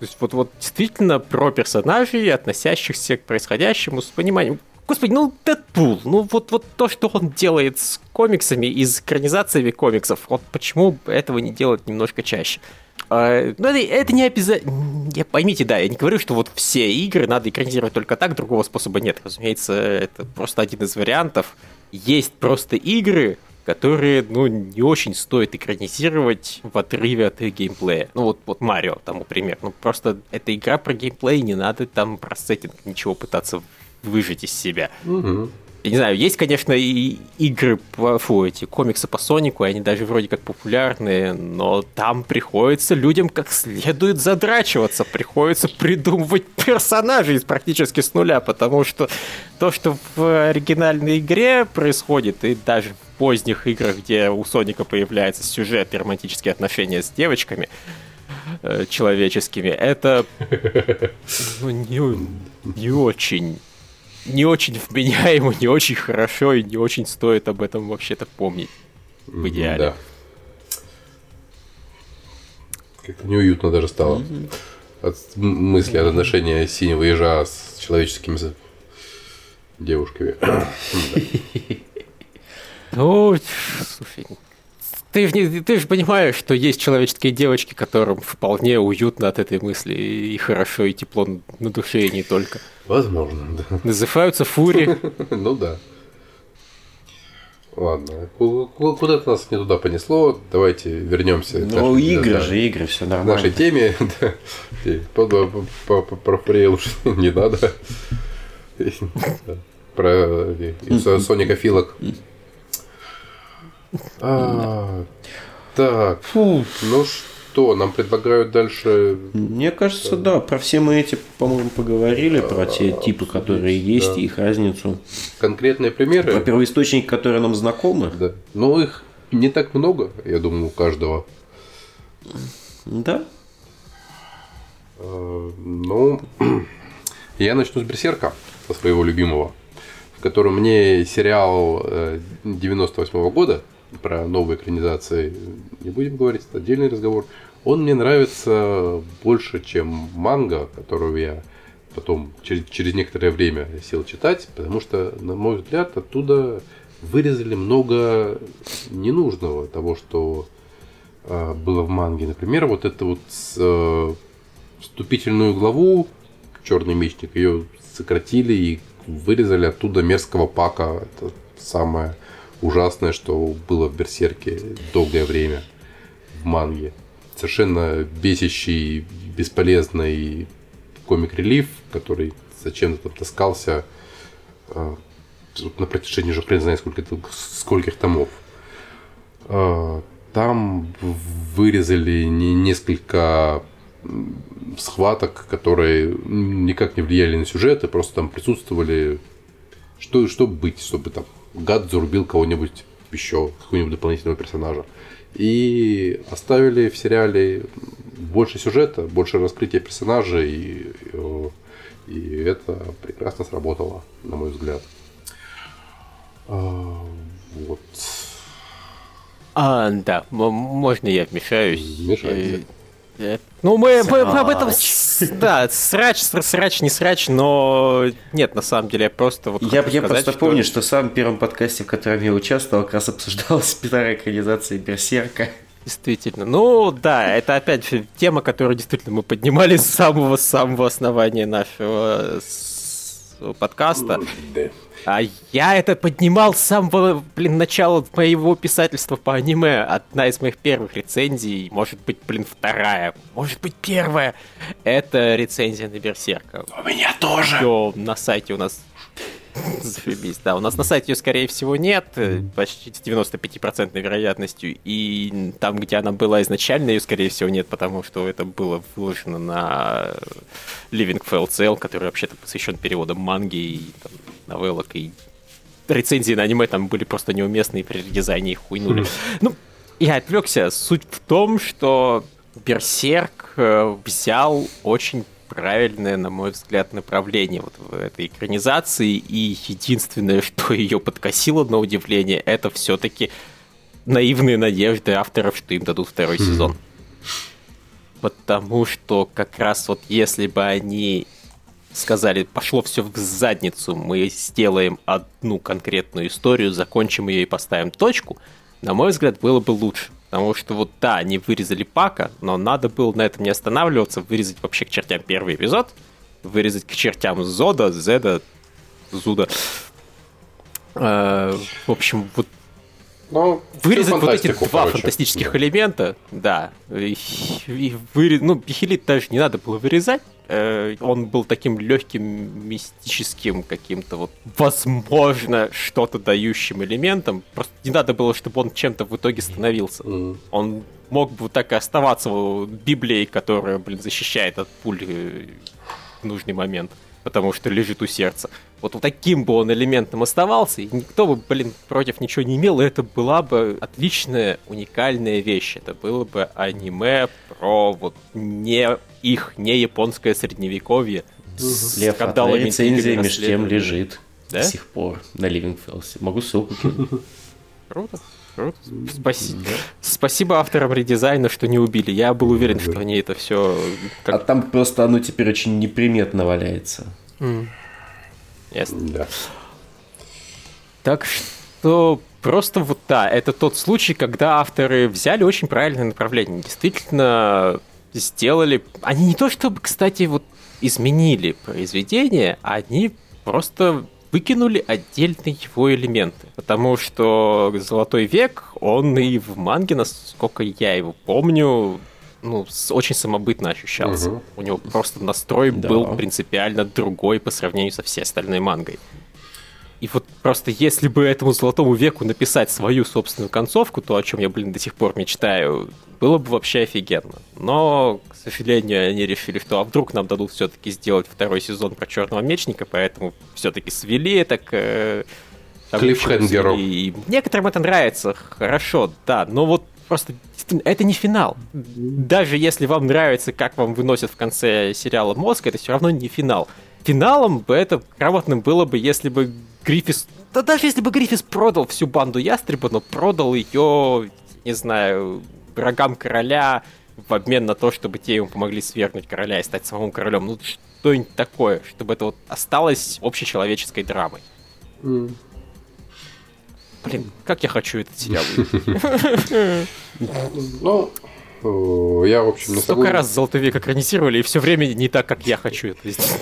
Speaker 1: есть вот, вот действительно про персонажей, относящихся к происходящему с пониманием. Господи, ну Дэдпул, ну вот, вот то, что он делает с комиксами и с экранизациями комиксов, вот почему этого не делать немножко чаще? А, ну, это, это не обязательно... Поймите, да, я не говорю, что вот все игры надо экранизировать только так, другого способа нет. Разумеется, это просто один из вариантов. Есть просто игры, которые, ну, не очень стоит экранизировать в отрыве от их геймплея. Ну, вот, вот Марио, там, например. Ну, просто эта игра про геймплей, не надо там про сеттинг ничего пытаться выжить из себя. Угу. Я не знаю, есть, конечно, и игры, по, фу, эти комиксы по Сонику, они даже вроде как популярные, но там приходится людям как следует задрачиваться, приходится придумывать персонажей практически с нуля, потому что то, что в оригинальной игре происходит, и даже в поздних играх, где у Соника появляется сюжет и романтические отношения с девочками, э, человеческими, это ну, не, не очень не очень вменяемо, не очень хорошо и не очень стоит об этом вообще-то помнить. В идеале. Да.
Speaker 2: Как-то неуютно даже стало. Mm-hmm. От мысли от отношения синего ежа с человеческими девушками.
Speaker 1: Ну, слушай, ты ты же понимаешь, что есть человеческие девочки, которым вполне уютно от этой мысли и хорошо, и тепло на душе, и не только.
Speaker 2: Возможно, да.
Speaker 1: Называются фури.
Speaker 2: Ну да. Ладно, куда-то нас не туда понесло. Давайте вернемся.
Speaker 3: Ну, игры же, игры, все нормально.
Speaker 2: нашей теме. Про фури лучше не надо. Про Соника Филок. А, так, Фу. ну что, нам предлагают дальше...
Speaker 3: Мне кажется, да, про все мы эти, по-моему, поговорили, про те а, типы, которые есть, и их разницу.
Speaker 2: Конкретные примеры?
Speaker 3: Про первоисточники, которые нам знакомы?
Speaker 2: Да. Ну, их не так много, я думаю, у каждого.
Speaker 3: Да.
Speaker 2: А, ну, я начну с Берсерка, со своего любимого, в котором мне сериал 98 -го года про новые экранизации не будем говорить, это отдельный разговор. Он мне нравится больше, чем манга, которую я потом через, через некоторое время сел читать, потому что, на мой взгляд, оттуда вырезали много ненужного того, что э, было в манге. Например, вот эту вот э, вступительную главу Черный мечник, ее сократили и вырезали оттуда мерзкого пака. Это самое ужасное, что было в Берсерке долгое время в манге. Совершенно бесящий, бесполезный комик-релив, который зачем-то там таскался э, на протяжении уже хрен знает сколько, скольких томов. Э, там вырезали не, несколько схваток, которые никак не влияли на сюжет, и просто там присутствовали, что, что быть, чтобы там гад зарубил кого-нибудь еще, какого-нибудь дополнительного персонажа. и оставили в сериале больше сюжета, больше раскрытия персонажей, и, и это прекрасно сработало, на мой взгляд. А, вот.
Speaker 1: А, да, можно я вмешаюсь?
Speaker 2: Вмешайся.
Speaker 1: Ну, мы, мы, об этом... Да, срач, срач, не срач, но нет, на самом деле, я просто вот...
Speaker 3: Я, я просто что... помню, что в самом первом подкасте, в котором я участвовал, как раз обсуждалась вторая экранизация Берсерка.
Speaker 1: Действительно. Ну, да, это опять тема, которую действительно мы поднимали с самого-самого основания нашего подкаста. А я это поднимал с самого, блин, начала моего писательства по аниме. Одна из моих первых рецензий, может быть, блин, вторая, может быть, первая. Это рецензия на Берсерка.
Speaker 3: У меня тоже.
Speaker 1: Все на сайте у нас Зашибись, да. У нас на сайте ее, скорее всего, нет, э, почти с 95% вероятностью. И там, где она была изначально, ее, скорее всего, нет, потому что это было выложено на Living FLCL, который вообще-то посвящен переводам манги и там, новеллок, и рецензии на аниме там были просто неуместные, при редизайне их хуйнули. Хм. Ну, я отвлекся. Суть в том, что Берсерк э, взял очень правильное, на мой взгляд, направление вот в этой экранизации. И единственное, что ее подкосило на удивление, это все-таки наивные надежды авторов, что им дадут второй mm-hmm. сезон. Потому что как раз вот если бы они сказали, пошло все в задницу, мы сделаем одну конкретную историю, закончим ее и поставим точку, на мой взгляд, было бы лучше. Потому что вот да, они вырезали Пака, но надо было на этом не останавливаться, вырезать вообще к чертям первый эпизод, вырезать к чертям Зода, Зеда, Зуда. Э, в общем, вот ну, вырезать вот эти два короче. фантастических да. элемента, да, и, и вырез... ну, Бихелит даже не надо было вырезать, Э, он был таким легким, мистическим каким-то вот, возможно, что-то дающим элементом. Просто не надо было, чтобы он чем-то в итоге становился. Mm. Он мог бы так и оставаться Библией, которая, блин, защищает от пуль э, в нужный момент, потому что лежит у сердца. Вот, вот таким бы он элементом оставался, и никто бы, блин, против ничего не имел, и это была бы отличная, уникальная вещь. Это было бы аниме про вот не их, не японское средневековье.
Speaker 3: С Лев, а рецензия между тем лежит да? до сих пор на Living Fells. Могу ссылку кинуть.
Speaker 1: Круто. Спасибо. Да. Спасибо авторам редизайна, что не убили. Я был уверен, что они это все.
Speaker 3: Как... А там просто оно теперь очень неприметно валяется.
Speaker 1: Mm. Ясно. Да. Так что просто вот да, это тот случай, когда авторы взяли очень правильное направление. Действительно сделали... Они не то чтобы, кстати, вот изменили произведение, они просто выкинули отдельные его элементы. Потому что «Золотой век», он и в манге, насколько я его помню, ну, очень самобытно ощущался. Угу. У него просто настрой да. был принципиально другой по сравнению со всей остальной мангой. И вот просто если бы этому золотому веку написать свою собственную концовку, то, о чем я, блин, до сих пор мечтаю, было бы вообще офигенно. Но, к сожалению, они решили, что а вдруг нам дадут все-таки сделать второй сезон про Черного Мечника, поэтому все-таки свели это к... Э,
Speaker 2: Клиффхенгеру.
Speaker 1: И некоторым это нравится, хорошо, да, но вот просто это не финал. Даже если вам нравится, как вам выносят в конце сериала мозг, это все равно не финал. Финалом бы это грамотным было бы, если бы Гриффис... Да даже если бы Гриффис продал всю банду Ястреба, но продал ее, не знаю, врагам короля в обмен на то, чтобы те ему помогли свергнуть короля и стать самым королем. Ну, что-нибудь такое, чтобы это вот осталось общечеловеческой драмой. Mm. Блин, как я хочу этот сериал.
Speaker 2: Ну, э, я, в общем,
Speaker 1: не Столько раз «Золотой век» экранизировали, и все время не так, как я хочу это сделать.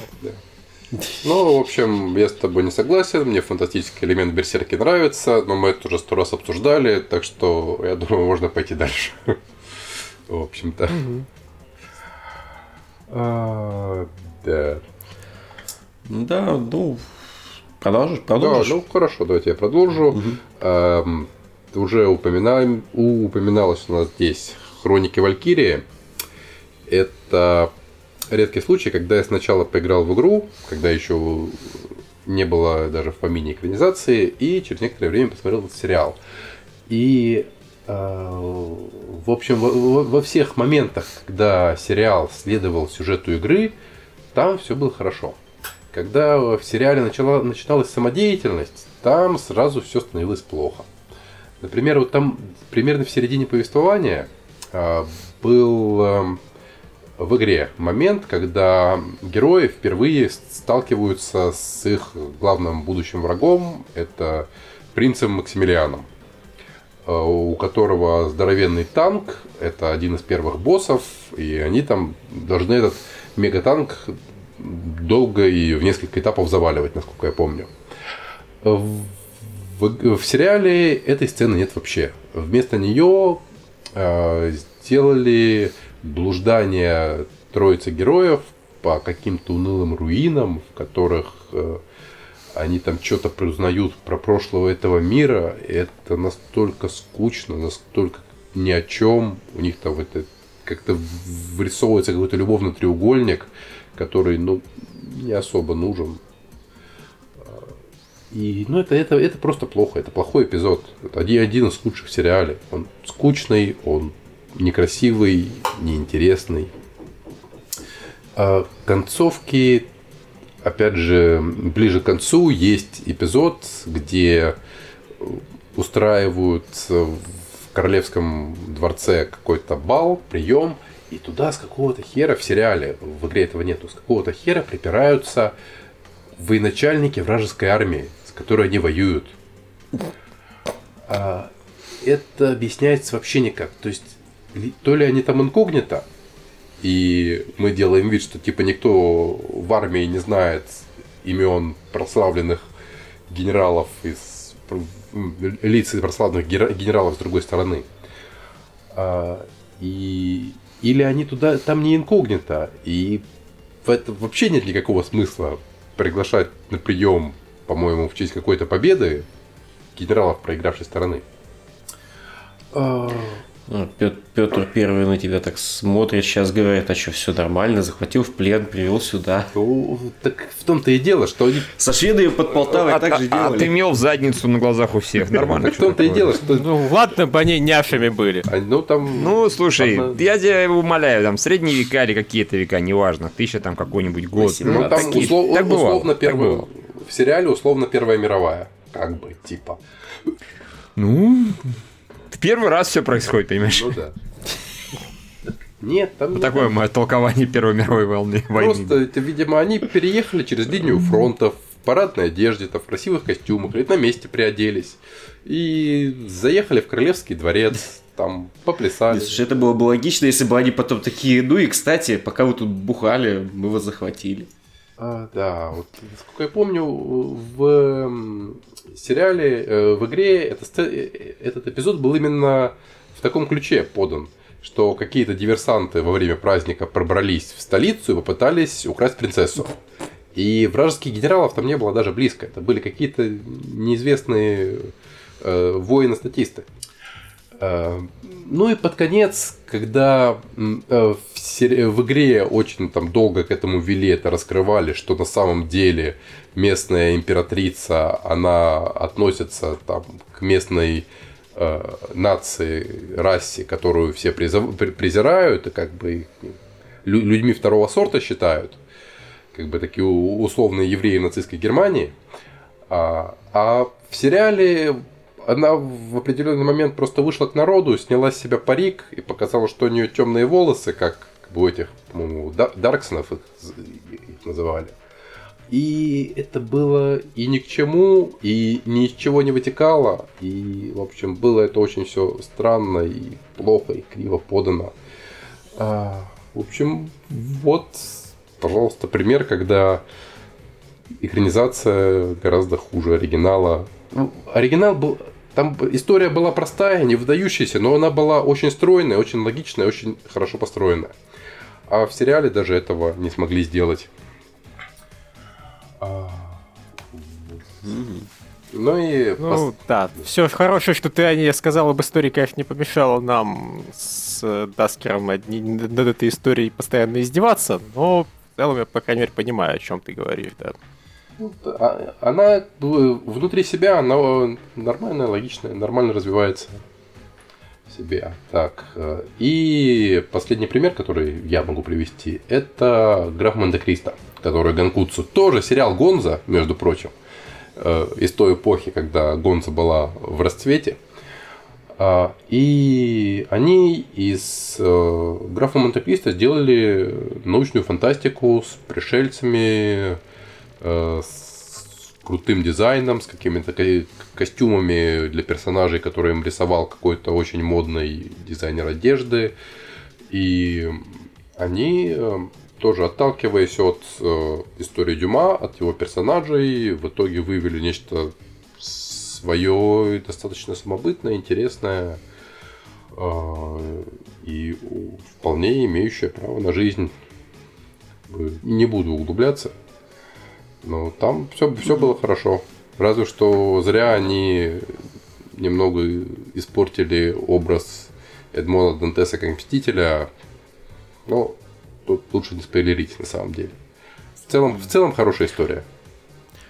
Speaker 2: Ну, в общем, я с тобой не согласен. Мне фантастический элемент Берсерки нравится, но мы это уже сто раз обсуждали, так что я думаю, можно пойти дальше. В общем-то.
Speaker 3: А, да. Да, ну, продолжишь? Продолжишь?
Speaker 2: Да, ну, хорошо, давайте я продолжу. Уже упоминаем, упоминалось у нас здесь Хроники Валькирии. Это редкий случай, когда я сначала поиграл в игру, когда еще не было даже в помине экранизации, и через некоторое время посмотрел этот сериал. И А, в общем, во всех моментах, когда сериал следовал сюжету игры, там все было хорошо. Когда в сериале начала, начиналась самодеятельность, там сразу все становилось плохо. Например, вот там примерно в середине повествования а, был эм, в игре момент, когда герои впервые сталкиваются с их главным будущим врагом, это принцем Максимилианом, э, у которого здоровенный танк, это один из первых боссов, и они там должны этот мегатанк долго и в несколько этапов заваливать, насколько я помню. В, в, в сериале этой сцены нет вообще. Вместо нее э, сделали блуждание троицы героев по каким-то унылым руинам, в которых э, они там что-то признают про прошлого этого мира. Это настолько скучно, настолько ни о чем. У них там это как-то вырисовывается какой-то любовный треугольник, который, ну, не особо нужен. И, ну, это, это, это просто плохо, это плохой эпизод. Это один, один из худших в сериале. Он скучный, он некрасивый, неинтересный. А концовки, опять же, ближе к концу есть эпизод, где устраивают в королевском дворце какой-то бал, прием, и туда с какого-то хера в сериале, в игре этого нету, с какого-то хера припираются военачальники вражеской армии, с которой они воюют. А это объясняется вообще никак. То есть то ли они там инкогнито, и мы делаем вид, что типа никто в армии не знает имен прославленных генералов из лиц прославленных генералов с другой стороны. А, и или они туда там не инкогнито, и в этом вообще нет никакого смысла приглашать на прием, по-моему, в честь какой-то победы генералов проигравшей стороны.
Speaker 3: А, ну, Петр Первый на тебя так смотрит, сейчас говорит, а что, все нормально, захватил в плен, привел сюда.
Speaker 2: Ну, так в том-то и дело, что они...
Speaker 3: Со шведами под Полтавой
Speaker 4: а,
Speaker 3: так же
Speaker 4: а,
Speaker 3: делали.
Speaker 4: А ты мел в задницу на глазах у всех, нормально.
Speaker 2: в том-то и дело, что...
Speaker 1: Ну, ладно бы они няшами были.
Speaker 2: А, ну, там...
Speaker 4: Ну, слушай, я тебя умоляю, там, средние века или какие-то века, неважно, тысяча там какой-нибудь год.
Speaker 2: Ну, там условно первая... В сериале условно Первая мировая. Как бы, типа.
Speaker 4: Ну, первый раз все происходит, понимаешь?
Speaker 2: Ну да. Нет, там...
Speaker 4: Вот такое мое толкование Первой мировой волны,
Speaker 2: войны. Просто, это, видимо, они переехали через линию фронта в парадной одежде, в красивых костюмах, или на месте приоделись. И заехали в Королевский дворец, там поплясали.
Speaker 3: Слушай, это было бы логично, если бы они потом такие, ну и, кстати, пока вы тут бухали, мы вас захватили.
Speaker 2: А, да, вот, насколько я помню, в сериале, э, в игре это, э, этот эпизод был именно в таком ключе подан, что какие-то диверсанты во время праздника пробрались в столицу и попытались украсть принцессу. И вражеских генералов там не было даже близко. Это были какие-то неизвестные э, воины-статисты. Э, ну и под конец, когда э, в, сери- в игре очень там долго к этому вели, это раскрывали, что на самом деле местная императрица, она относится там, к местной э, нации, расе, которую все призов... презирают и как бы людьми второго сорта считают, как бы такие условные евреи нацистской Германии. А, а в сериале она в определенный момент просто вышла к народу, сняла с себя парик и показала, что у нее темные волосы, как, у этих, по-моему, Дарксонов их, их называли. И это было и ни к чему, и ни из чего не вытекало. И, в общем, было это очень все странно и плохо, и криво подано. А, в общем, вот, пожалуйста, пример, когда экранизация гораздо хуже оригинала. Ну, оригинал был... Там история была простая, не выдающаяся, но она была очень стройная, очень логичная, очень хорошо построенная. А в сериале даже этого не смогли сделать. Ну и...
Speaker 1: Ну да, все хорошее, что ты, Аня, сказал об истории, конечно, не помешало нам с Даскером над этой историей постоянно издеваться, но в целом я, по крайней мере, понимаю, о чем ты говоришь, да.
Speaker 2: Ну, а, она внутри себя, она нормальная, логичная, нормально развивается. себе. Так, э, и последний пример, который я могу привести, это граф Монте-Кристо, который Ганкуцу, тоже сериал Гонза, между прочим, э, из той эпохи, когда Гонза была в расцвете. А, и они из э, графа Монте-Кристо сделали научную фантастику с пришельцами, с крутым дизайном, с какими-то костюмами для персонажей, которые им рисовал какой-то очень модный дизайнер одежды. И они э, тоже отталкиваясь от э, истории Дюма, от его персонажей, в итоге вывели нечто свое достаточно самобытное, интересное э, и вполне имеющее право на жизнь. Не буду углубляться. Но там все, все было хорошо. Разве что зря они немного испортили образ Эдмона Дантеса как Мстителя. Но тут лучше не спойлерить на самом деле. В целом, в целом хорошая история.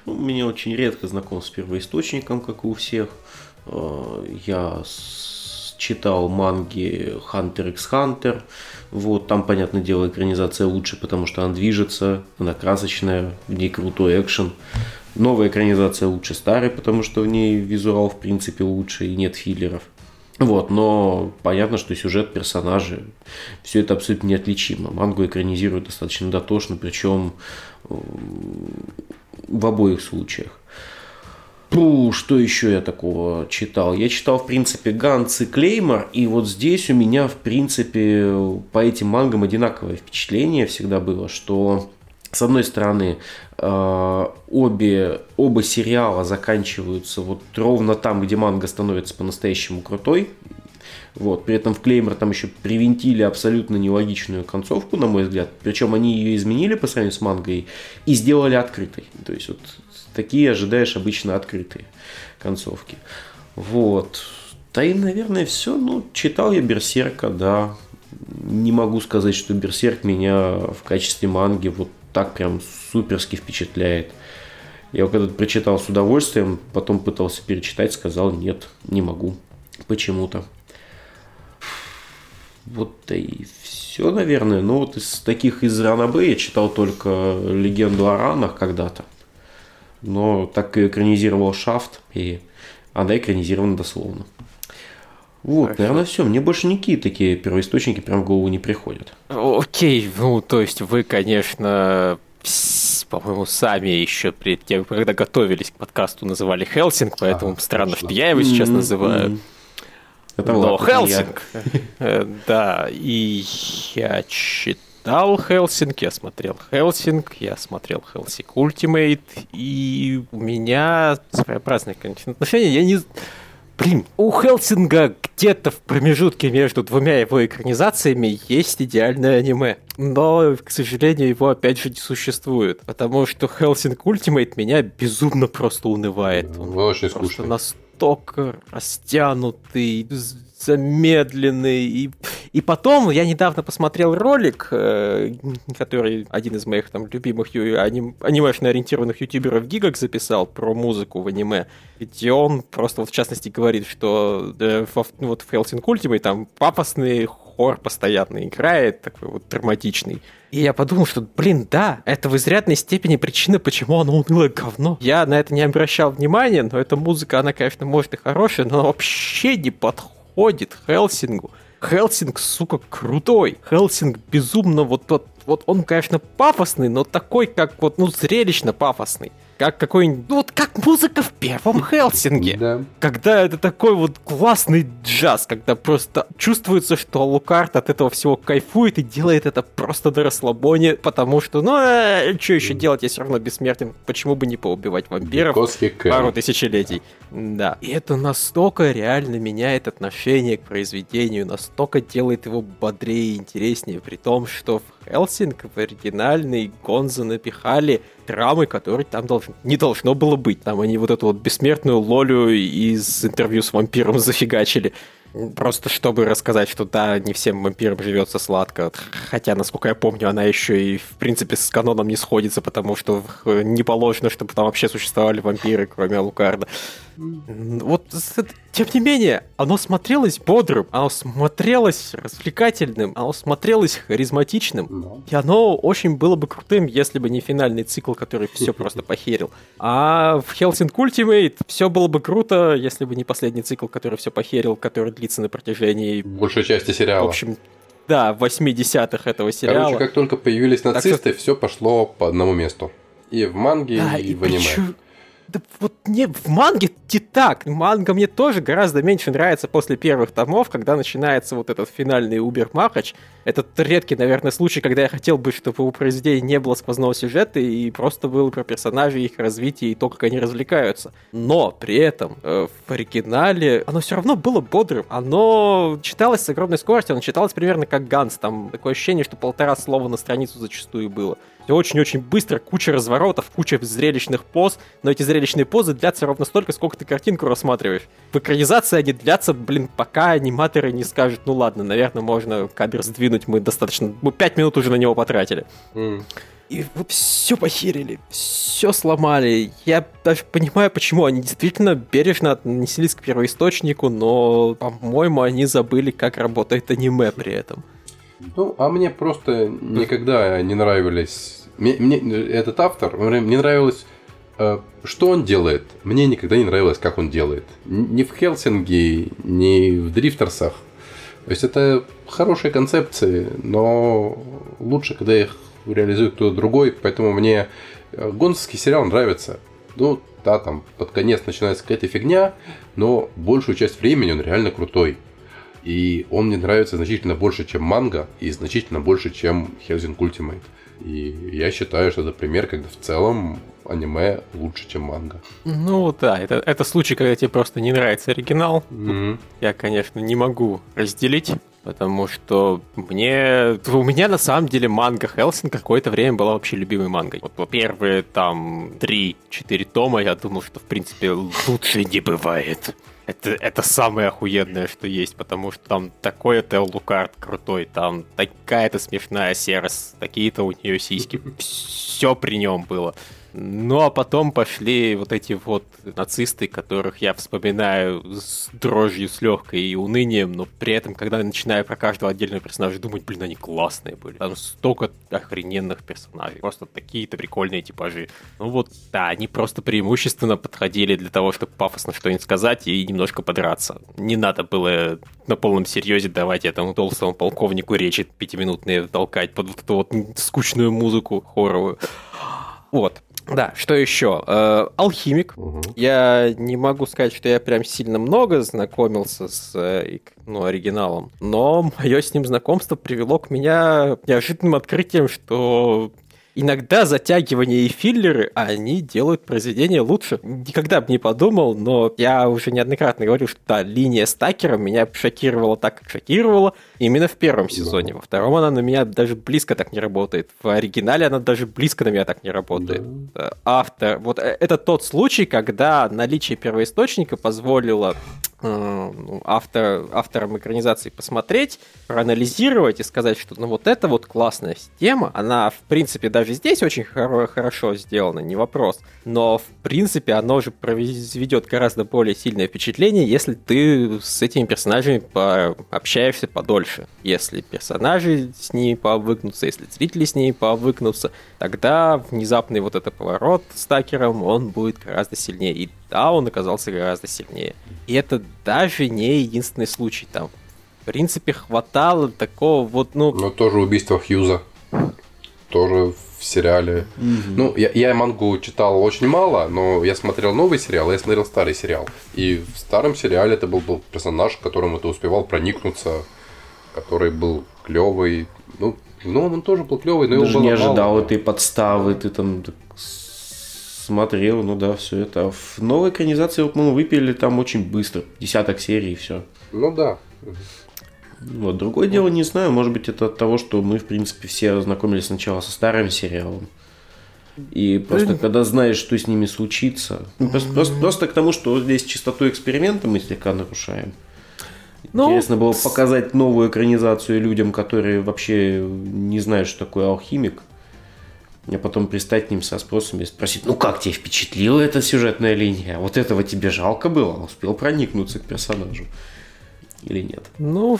Speaker 3: Ну, меня очень редко знаком с первоисточником, как и у всех. Э, я читал манги Hunter x Hunter. Вот, там, понятное дело, экранизация лучше, потому что она движется, она красочная, в ней крутой экшен. Новая экранизация лучше старой, потому что в ней визуал, в принципе, лучше и нет филлеров. Вот, но понятно, что сюжет, персонажи, все это абсолютно неотличимо. Мангу экранизируют достаточно дотошно, причем в обоих случаях. Пу, что еще я такого читал? Я читал, в принципе, Ганс и Клеймор, и вот здесь у меня, в принципе, по этим мангам одинаковое впечатление всегда было, что с одной стороны, э, обе, оба сериала заканчиваются вот ровно там, где манга становится по-настоящему крутой. Вот. При этом в Клеймор там еще привинтили абсолютно нелогичную концовку, на мой взгляд. Причем они ее изменили по сравнению с мангой и сделали открытой. То есть вот такие ожидаешь обычно открытые концовки. Вот. Да и, наверное, все. Ну, читал я Берсерка, да. Не могу сказать, что Берсерк меня в качестве манги вот так прям суперски впечатляет. Я его когда-то прочитал с удовольствием, потом пытался перечитать, сказал нет, не могу. Почему-то. Вот да и все, наверное. Ну вот из таких из Ранабе я читал только легенду о ранах когда-то но так и экранизировал Шафт, и она экранизирована дословно. Вот, Хорошо. наверное, все. Мне больше никакие такие первоисточники прям в голову не приходят.
Speaker 1: Окей, ну, то есть вы, конечно, по-моему, сами еще перед тем, когда готовились к подкасту, называли Hellsing, поэтому а, странно, точно. что я его сейчас называю. Это Но Hellsing, э, да, и я читаю читал Hellsing, я смотрел Hellsing, я смотрел Hellsing Ultimate, и у меня своеобразные отношения. Я не... Блин, у Hellsing 'а где-то в промежутке между двумя его экранизациями есть идеальное аниме. Но, к сожалению, его опять же не существует. Потому что Hellsing Ultimate меня безумно просто унывает.
Speaker 2: Он очень скучный.
Speaker 1: настолько растянутый, замедленный. И, и потом я недавно посмотрел ролик, э, который один из моих там любимых аним, анимешно ориентированных ютуберов Гигак записал про музыку в аниме, где он просто вот в частности говорит, что э, вот в Hellsing Ultimate там пафосный хор постоянно играет, такой вот драматичный. И я подумал, что, блин, да, это в изрядной степени причина, почему оно унылое говно. Я на это не обращал внимания, но эта музыка, она, конечно, может и хорошая, но вообще не подходит подходит Хелсингу. Хелсинг, сука, крутой. Хелсинг безумно вот тот, вот он, конечно, пафосный, но такой, как вот, ну, зрелищно пафосный как какой-нибудь, ну вот как музыка в первом Хелсинге. Да. Когда это такой вот классный джаз, когда просто чувствуется, что Лукард от этого всего кайфует и делает это просто до расслабония, потому что, ну, э, что еще делать, я все равно бессмертен, почему бы не поубивать вампиров пару тысячелетий. Да. И это настолько реально меняет отношение к произведению, настолько делает его бодрее и интереснее, при том, что в Хелсинг в оригинальный Гонза напихали драмы, которые там долж... не должно было быть. Там они вот эту вот бессмертную Лолю из интервью с вампиром зафигачили. Просто чтобы рассказать, что да, не всем вампирам живется сладко. Хотя, насколько я помню, она еще и, в принципе, с каноном не сходится, потому что не положено, чтобы там вообще существовали вампиры, кроме Алукарда. Вот, тем не менее, оно смотрелось бодрым, оно смотрелось развлекательным, оно смотрелось харизматичным. И оно очень было бы крутым, если бы не финальный цикл, который все просто похерил. А в Helsing Ultimate все было бы круто, если бы не последний цикл, который все похерил, который длится на протяжении...
Speaker 2: Большей части сериала.
Speaker 1: В общем, да, 80-х этого сериала.
Speaker 2: Короче, как только появились нацисты, что... все пошло по одному месту. И в манге, да, и, и в аниме. Почему...
Speaker 1: Да вот не в манге не так. Манга мне тоже гораздо меньше нравится после первых томов, когда начинается вот этот финальный Убер Махач. Это редкий, наверное, случай, когда я хотел бы, чтобы у произведения не было сквозного сюжета и просто было про персонажей, их развитие и то, как они развлекаются. Но при этом э, в оригинале оно все равно было бодрым. Оно читалось с огромной скоростью, оно читалось примерно как Ганс. Там такое ощущение, что полтора слова на страницу зачастую было. Все очень-очень быстро, куча разворотов, куча зрелищных поз, но эти зрелищные позы длятся ровно столько, сколько ты картинку рассматриваешь. В экранизации они длятся, блин, пока аниматоры не скажут, ну ладно, наверное, можно кадр сдвинуть, мы достаточно, мы пять минут уже на него потратили. Mm. И вот все похерили, все сломали. Я даже понимаю, почему они действительно бережно отнеслись к первоисточнику, но, по-моему, они забыли, как работает аниме при этом.
Speaker 2: Ну, а мне просто никогда не нравились... Мне, мне этот автор, мне нравилось, э, что он делает. Мне никогда не нравилось, как он делает. Ни в Хелсинге, ни в Дрифтерсах. То есть это хорошие концепции, но лучше, когда их реализует кто-то другой. Поэтому мне э, гонский сериал нравится. Ну, да, там под конец начинается какая-то фигня, но большую часть времени он реально крутой. И он мне нравится значительно больше, чем манга, и значительно больше, чем Helsing Ultimate. И я считаю, что это пример, когда в целом аниме лучше, чем манга.
Speaker 1: Ну да, это, это случай, когда тебе просто не нравится оригинал. Mm-hmm. Я, конечно, не могу разделить, потому что мне... У меня на самом деле манга Хелсин какое-то время была вообще любимой мангой. Вот первые там 3-4 тома я думал, что в принципе лучше не бывает. Это, это самое охуенное, что есть, потому что там такой Тел Лукард крутой, там такая-то смешная серость, такие-то у нее сиськи, все при нем было. Ну а потом пошли вот эти вот нацисты, которых я вспоминаю с дрожью, с легкой и унынием, но при этом, когда я начинаю про каждого отдельного персонажа думать, блин, они классные были. Там столько охрененных персонажей, просто такие-то прикольные типажи. Ну вот, да, они просто преимущественно подходили для того, чтобы пафосно что-нибудь сказать и немножко подраться. Не надо было на полном серьезе давать этому толстому полковнику речи пятиминутные толкать под вот эту вот скучную музыку хоровую. Вот. Да, что еще? Э, алхимик. Угу. Я не могу сказать, что я прям сильно много знакомился с э, ну, оригиналом, но мое с ним знакомство привело к меня неожиданным открытием, что иногда затягивания и филлеры, они делают произведение лучше. Никогда бы не подумал, но я уже неоднократно говорил, что да, линия с Такером меня шокировала так, как шокировала именно в первом сезоне. Во втором она на меня даже близко так не работает. В оригинале она даже близко на меня так не работает. Да. Автор... Вот э, это тот случай, когда наличие первоисточника позволило Э, ну, автор, авторам экранизации посмотреть, проанализировать и сказать, что ну вот это вот классная тема, она в принципе даже здесь очень хоро- хорошо сделана, не вопрос, но в принципе оно же произведет гораздо более сильное впечатление, если ты с этими персонажами пообщаешься подольше. Если персонажи с ними повыкнутся, если зрители с ними повыкнутся, тогда внезапный вот этот поворот с Такером, он будет гораздо сильнее. И да, он оказался гораздо сильнее. И это даже не единственный случай там. В принципе, хватало такого вот, ну...
Speaker 2: Но тоже убийство Хьюза. Тоже в сериале. Mm-hmm. Ну, я, я мангу читал очень мало, но я смотрел новый сериал, я смотрел старый сериал. И в старом сериале это был, был персонаж, к которому ты успевал проникнуться, который был клевый. Ну, в новом он тоже был клевый, но
Speaker 3: Даже его было не ожидал мало. этой подставы, ты там смотрел, ну да, все это. А в новой экранизации, по-моему, выпили там очень быстро. Десяток серий и все.
Speaker 2: Ну да.
Speaker 3: Вот, другое дело, не знаю, может быть, это от того, что мы, в принципе, все ознакомились сначала со старым сериалом. И просто когда знаешь, что с ними случится. Ну, просто, просто, просто к тому, что здесь чистоту эксперимента мы слегка нарушаем. Ну, Интересно было показать новую экранизацию людям, которые вообще не знают, что такое алхимик. А потом пристать к ним со спросом и спросить, ну как тебе впечатлила эта сюжетная линия? Вот этого тебе жалко было? Успел проникнуться к персонажу? Или нет?
Speaker 1: Ну,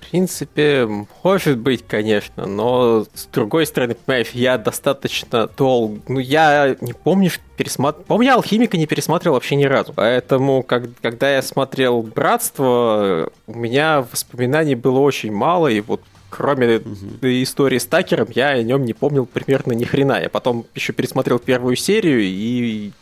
Speaker 1: в принципе, может быть, конечно, но с другой стороны, понимаешь, я достаточно долго... Ну, я не помню, что пересматривал... Помню, я «Алхимика» не пересматривал вообще ни разу. Поэтому, как... когда я смотрел «Братство», у меня воспоминаний было очень мало, и вот кроме угу. истории с Такером, я о нем не помнил примерно ни хрена. Я потом еще пересмотрел первую серию и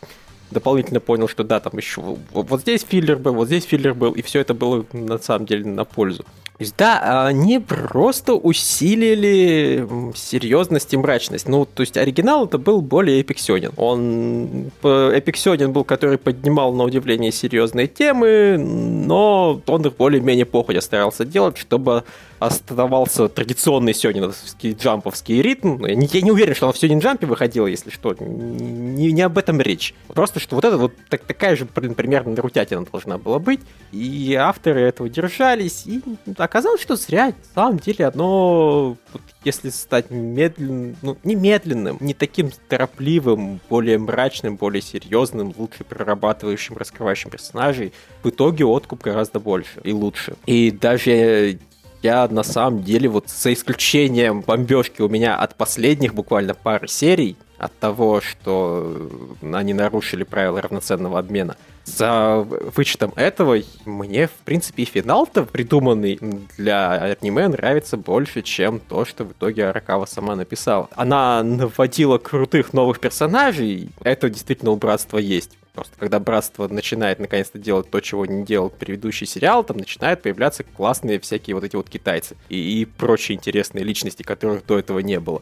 Speaker 1: дополнительно понял, что да, там еще вот здесь филлер был, вот здесь филлер был, и все это было на самом деле на пользу. То есть, да, они просто усилили серьезность и мрачность. Ну, то есть оригинал это был более эпиксионен. Он эпиксионен был, который поднимал на удивление серьезные темы, но он их более-менее походя старался делать, чтобы оставался традиционный сёниновский джамповский ритм. Я не, я не уверен, что он в сёнин джампе выходил, если что. Не, не об этом речь. Просто, что вот это вот так, такая же примерно нарутятина должна была быть. И авторы этого держались. И оказалось, что зря. На самом деле оно, вот, если стать медленным, ну, не медленным, не таким торопливым, более мрачным, более серьезным, лучше прорабатывающим, раскрывающим персонажей, в итоге откуп гораздо больше и лучше. И даже я на самом деле вот за исключением бомбежки у меня от последних буквально пары серий, от того, что они нарушили правила равноценного обмена. За вычетом этого, мне, в принципе, финал-то придуманный для аниме нравится больше, чем то, что в итоге Аракава сама написала. Она наводила крутых новых персонажей, это действительно у Братства есть. Просто когда Братство начинает наконец-то делать то, чего не делал предыдущий сериал, там начинают появляться классные всякие вот эти вот китайцы и, и прочие интересные личности, которых до этого не было.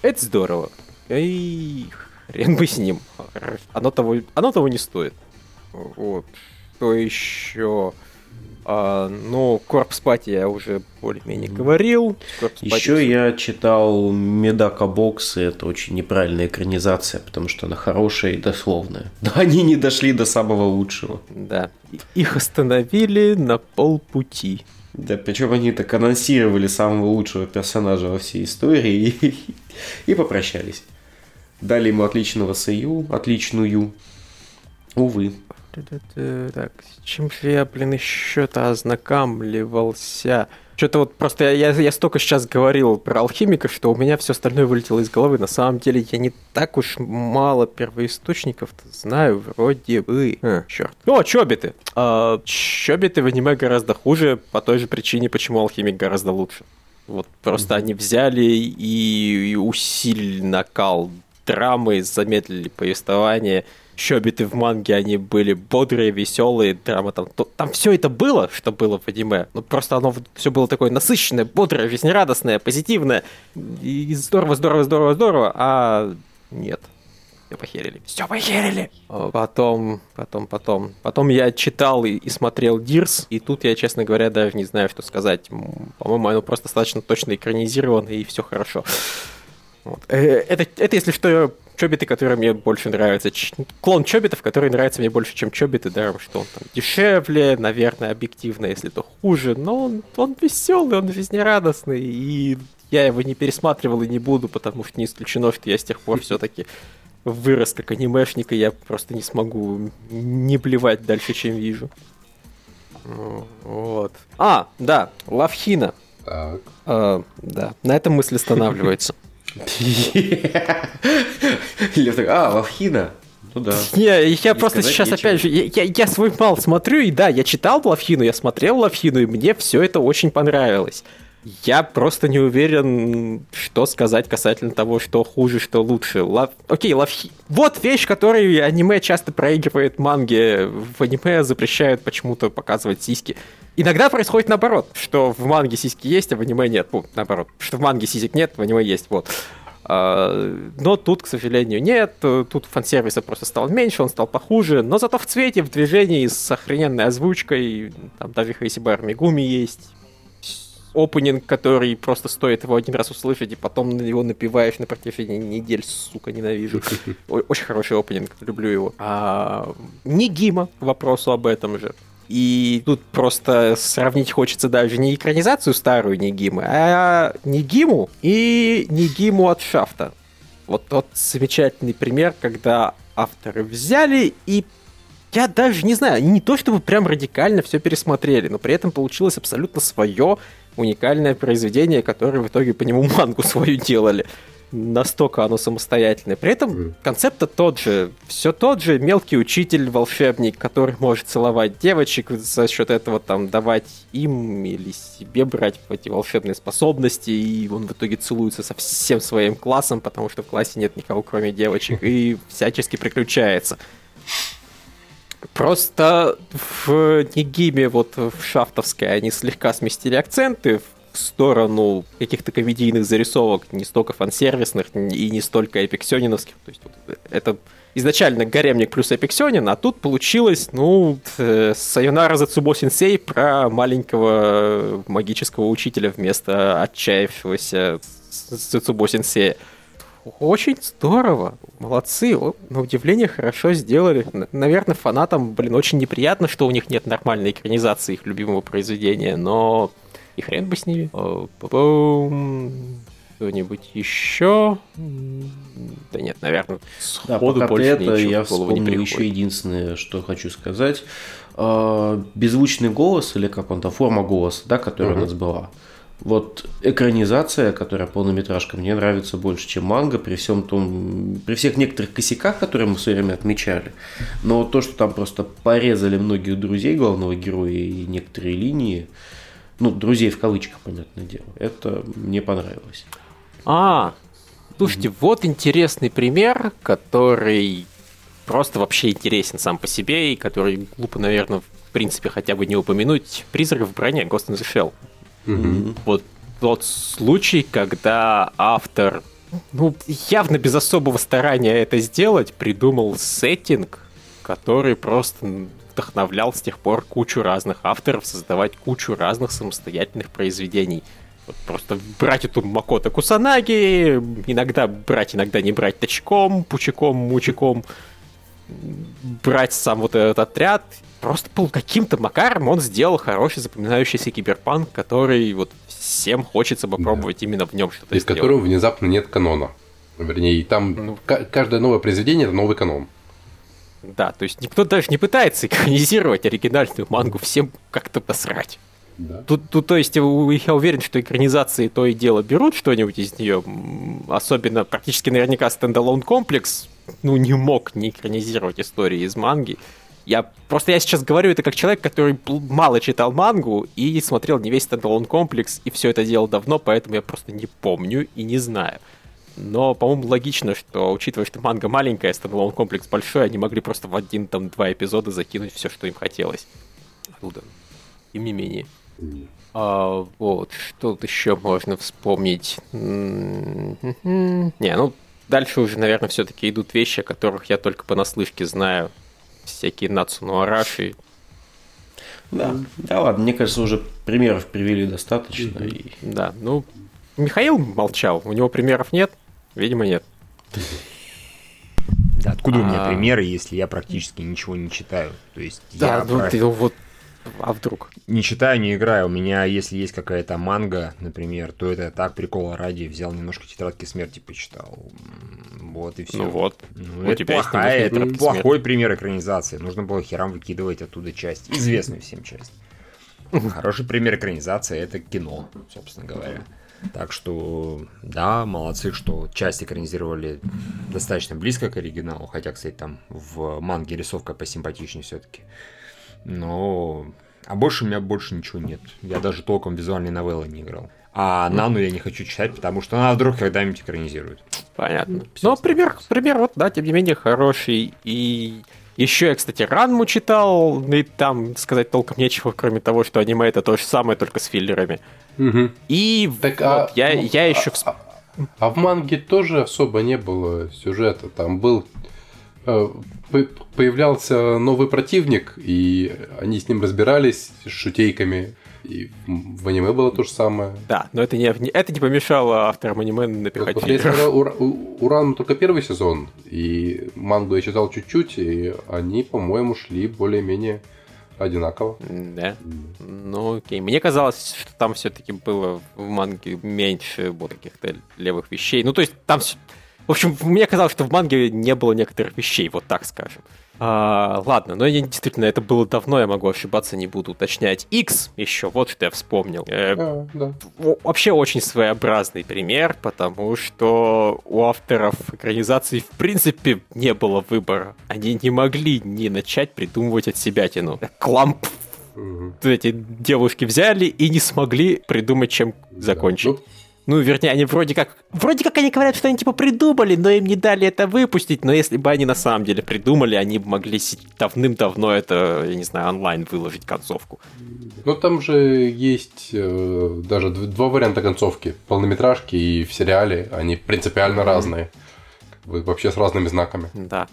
Speaker 1: Это здорово. И хрен бы с ним. Оно того, оно того не стоит. Вот. Что еще? А, ну, Corpse Party я уже более-менее говорил.
Speaker 3: Еще я читал Medaka Box, и это очень неправильная экранизация, потому что она хорошая и дословная. Да, они не дошли до самого лучшего.
Speaker 1: Да. Их остановили на полпути.
Speaker 3: Да, причем они так анонсировали самого лучшего персонажа во всей истории и, и попрощались. Дали ему отличного сою, отличную. Увы.
Speaker 1: Так, с чем же я, блин, еще-то ознакомливался? Что-то вот просто я, я, я столько сейчас говорил про алхимика, что у меня все остальное вылетело из головы. На самом деле я не так уж мало первоисточников знаю, вроде бы. А, черт. О, чобиты! А, чобиты в аниме гораздо хуже по той же причине, почему алхимик гораздо лучше. Вот просто mm-hmm. они взяли и, и усилили накал драмы, замедлили повествование щобиты в манге, они были бодрые, веселые, драма там, то, там все это было, что было в аниме, ну просто оно все было такое насыщенное, бодрое, жизнерадостное, позитивное, и здорово, здорово, здорово, здорово, а нет. Все похерили. Все похерили. А потом, потом, потом. Потом я читал и, и смотрел Дирс, и тут я, честно говоря, даже не знаю, что сказать. По-моему, оно просто достаточно точно экранизировано, и все хорошо. Вот. Э, это, это, если что, чобиты, которые мне больше нравятся. Клон чобитов, который нравится мне больше, чем чобиты, да, что он там дешевле, наверное, объективно, если то хуже, но он, он веселый, он жизнерадостный, и я его не пересматривал и не буду, потому что не исключено, что я с тех пор все-таки вырос как анимешник, и я просто не смогу не плевать дальше, чем вижу. Вот. А, да, Лавхина. Так. А, да, на этом мысль останавливается.
Speaker 3: Лев такой, а, Лавхина.
Speaker 1: Ну да. Не, я просто сейчас нечего. опять же, я, я, я свой мал смотрю, и да, я читал Лавхину, я смотрел Лавхину, и мне все это очень понравилось. Я просто не уверен, что сказать касательно того, что хуже, что лучше. Лав... Окей, лавхи... Вот вещь, которую аниме часто проигрывает манге. В аниме запрещают почему-то показывать сиськи. Иногда происходит наоборот, что в манге сиськи есть, а в аниме нет. Ну, наоборот, что в манге сисек нет, в аниме есть. Вот. А, но тут, к сожалению, нет. Тут фан-сервиса просто стал меньше, он стал похуже. Но зато в цвете, в движении, с охрененной озвучкой. Там даже Хейсибар Мигуми есть опенинг, который просто стоит его один раз услышать, и потом на него напиваешь на протяжении недель, сука, ненавижу. Очень хороший опенинг, люблю его. А, Нигима к вопросу об этом же. И тут просто сравнить хочется даже не экранизацию старую Нигимы, а Нигиму и Нигиму от Шафта. Вот тот замечательный пример, когда авторы взяли и я даже не знаю, не то чтобы прям радикально все пересмотрели, но при этом получилось абсолютно свое уникальное произведение, которое в итоге по нему мангу свою делали настолько оно самостоятельное. При этом концепт тот же. Все тот же мелкий учитель, волшебник, который может целовать девочек, за счет этого там давать им или себе брать эти волшебные способности, и он в итоге целуется со всем своим классом, потому что в классе нет никого, кроме девочек, и всячески приключается. Просто в Нигиме, вот в Шафтовской, они слегка сместили акценты, в сторону каких-то комедийных зарисовок, не столько фансервисных и не столько эпиксиониновских. То есть вот, это изначально гаремник плюс эпиксионин, а тут получилось, ну, э, Сайонара Зацубо Сенсей про маленького магического учителя вместо отчаявшегося Зацубо Сенсея. Очень здорово. Молодцы. На удивление хорошо сделали. Наверное, фанатам, блин, очень неприятно, что у них нет нормальной экранизации их любимого произведения, но и хрен бы с ними. Кто-нибудь еще? Да нет, наверное,
Speaker 3: сходу да, больше это я вспомнил еще единственное, что хочу сказать. А, беззвучный голос, или как он там, форма голоса, да, которая угу. у нас была. Вот экранизация, которая полнометражка, мне нравится больше, чем манга, при всем том, при всех некоторых косяках, которые мы все время отмечали. Но то, что там просто порезали многих друзей главного героя и некоторые линии, ну, друзей в кавычках, понятное дело. Это мне понравилось.
Speaker 1: А, слушайте, mm-hmm. вот интересный пример, который просто вообще интересен сам по себе, и который глупо, наверное, в принципе, хотя бы не упомянуть. Призрак в броне Ghost in the Shell. Mm-hmm. Вот тот случай, когда автор, ну, явно без особого старания это сделать, придумал сеттинг, который просто вдохновлял с тех пор кучу разных авторов создавать кучу разных самостоятельных произведений. Вот просто брать эту Макото Кусанаги, иногда брать, иногда не брать точком, пучаком, мучиком, брать сам вот этот отряд. Просто был каким-то макаром он сделал хороший запоминающийся киберпанк, который вот всем хочется попробовать да. именно в нем что-то
Speaker 2: Из сделать. которого внезапно нет канона. Вернее, там ну, каждое новое произведение это новый канон.
Speaker 1: Да, то есть никто даже не пытается экранизировать оригинальную мангу, всем как-то посрать. Да. Тут, тут, то есть, я уверен, что экранизации то и дело берут что-нибудь из нее. Особенно, практически наверняка, стендалон комплекс, ну, не мог не экранизировать истории из манги. Я просто я сейчас говорю это как человек, который мало читал мангу и смотрел не весь Stand Alone Complex, и все это делал давно, поэтому я просто не помню и не знаю. Но, по-моему, логично, что, учитывая, что манга маленькая, Stand Alone Complex большой, они могли просто в один, там, два эпизода закинуть все, что им хотелось. Оттуда. Тем не менее. А, вот, что тут еще можно вспомнить? Не, ну, дальше уже, наверное, все-таки идут вещи, о которых я только понаслышке знаю. Всякие Нацуну Араши.
Speaker 3: Да, да ладно, мне кажется, уже примеров привели достаточно. И...
Speaker 1: Да, ну, Михаил молчал, у него примеров нет, видимо, нет.
Speaker 4: Да, откуда у меня а. примеры, если я практически ничего не читаю? То есть
Speaker 1: да, ну ты вот а вдруг?
Speaker 4: Не читаю, не играю. У меня, если есть какая-то манга, например, то это так, прикола ради. Взял немножко тетрадки смерти, почитал. Вот и все.
Speaker 1: Ну вот.
Speaker 4: Ну, у это тебя плохая, это плохой смерти. пример экранизации. Нужно было херам выкидывать оттуда часть. Известную всем часть. Хороший пример экранизации это кино, собственно говоря. Так что, да, молодцы, что часть экранизировали достаточно близко к оригиналу, хотя, кстати, там в манге рисовка посимпатичнее все-таки. Но... А больше у меня больше ничего нет. Я даже толком визуальные новеллы не играл. А Нану я не хочу читать, потому что она вдруг когда-нибудь экранизирует.
Speaker 1: Понятно. Ну, пример, пример, вот, да, тем не менее, хороший. И еще я, кстати, Ранму читал, и там сказать толком нечего, кроме того, что аниме это то же самое, только с филлерами.
Speaker 2: Угу.
Speaker 1: И так, вот, а, я, ну, я еще...
Speaker 2: А, а, а в манге тоже особо не было сюжета. Там был э, появлялся новый противник, и они с ним разбирались с шутейками. И в аниме было то же самое.
Speaker 1: Да, но это не, это не помешало авторам аниме напихать вот,
Speaker 2: Я смотрел Уран только первый сезон, и мангу я читал чуть-чуть, и они, по-моему, шли более-менее одинаково.
Speaker 1: Да. Ну, окей. Мне казалось, что там все-таки было в манге меньше вот каких-то левых вещей. Ну, то есть там... В общем, мне казалось, что в манге не было некоторых вещей, вот так скажем. А, ладно, но я действительно, это было давно, я могу ошибаться, не буду уточнять. X еще, вот что я вспомнил. Э, а, да. Вообще очень своеобразный пример, потому что у авторов экранизации в принципе не было выбора. Они не могли не начать придумывать от себя тяну. Кламп эти девушки взяли и не смогли придумать, чем закончить. Да. Ну, ну, вернее, они вроде как... Вроде как они говорят, что они типа придумали, но им не дали это выпустить. Но если бы они на самом деле придумали, они бы могли давным-давно это, я не знаю, онлайн выложить концовку.
Speaker 2: Ну, там же есть э, даже два варианта концовки. Полнометражки и в сериале. Они принципиально mm-hmm. разные. Вообще с разными знаками.
Speaker 1: Да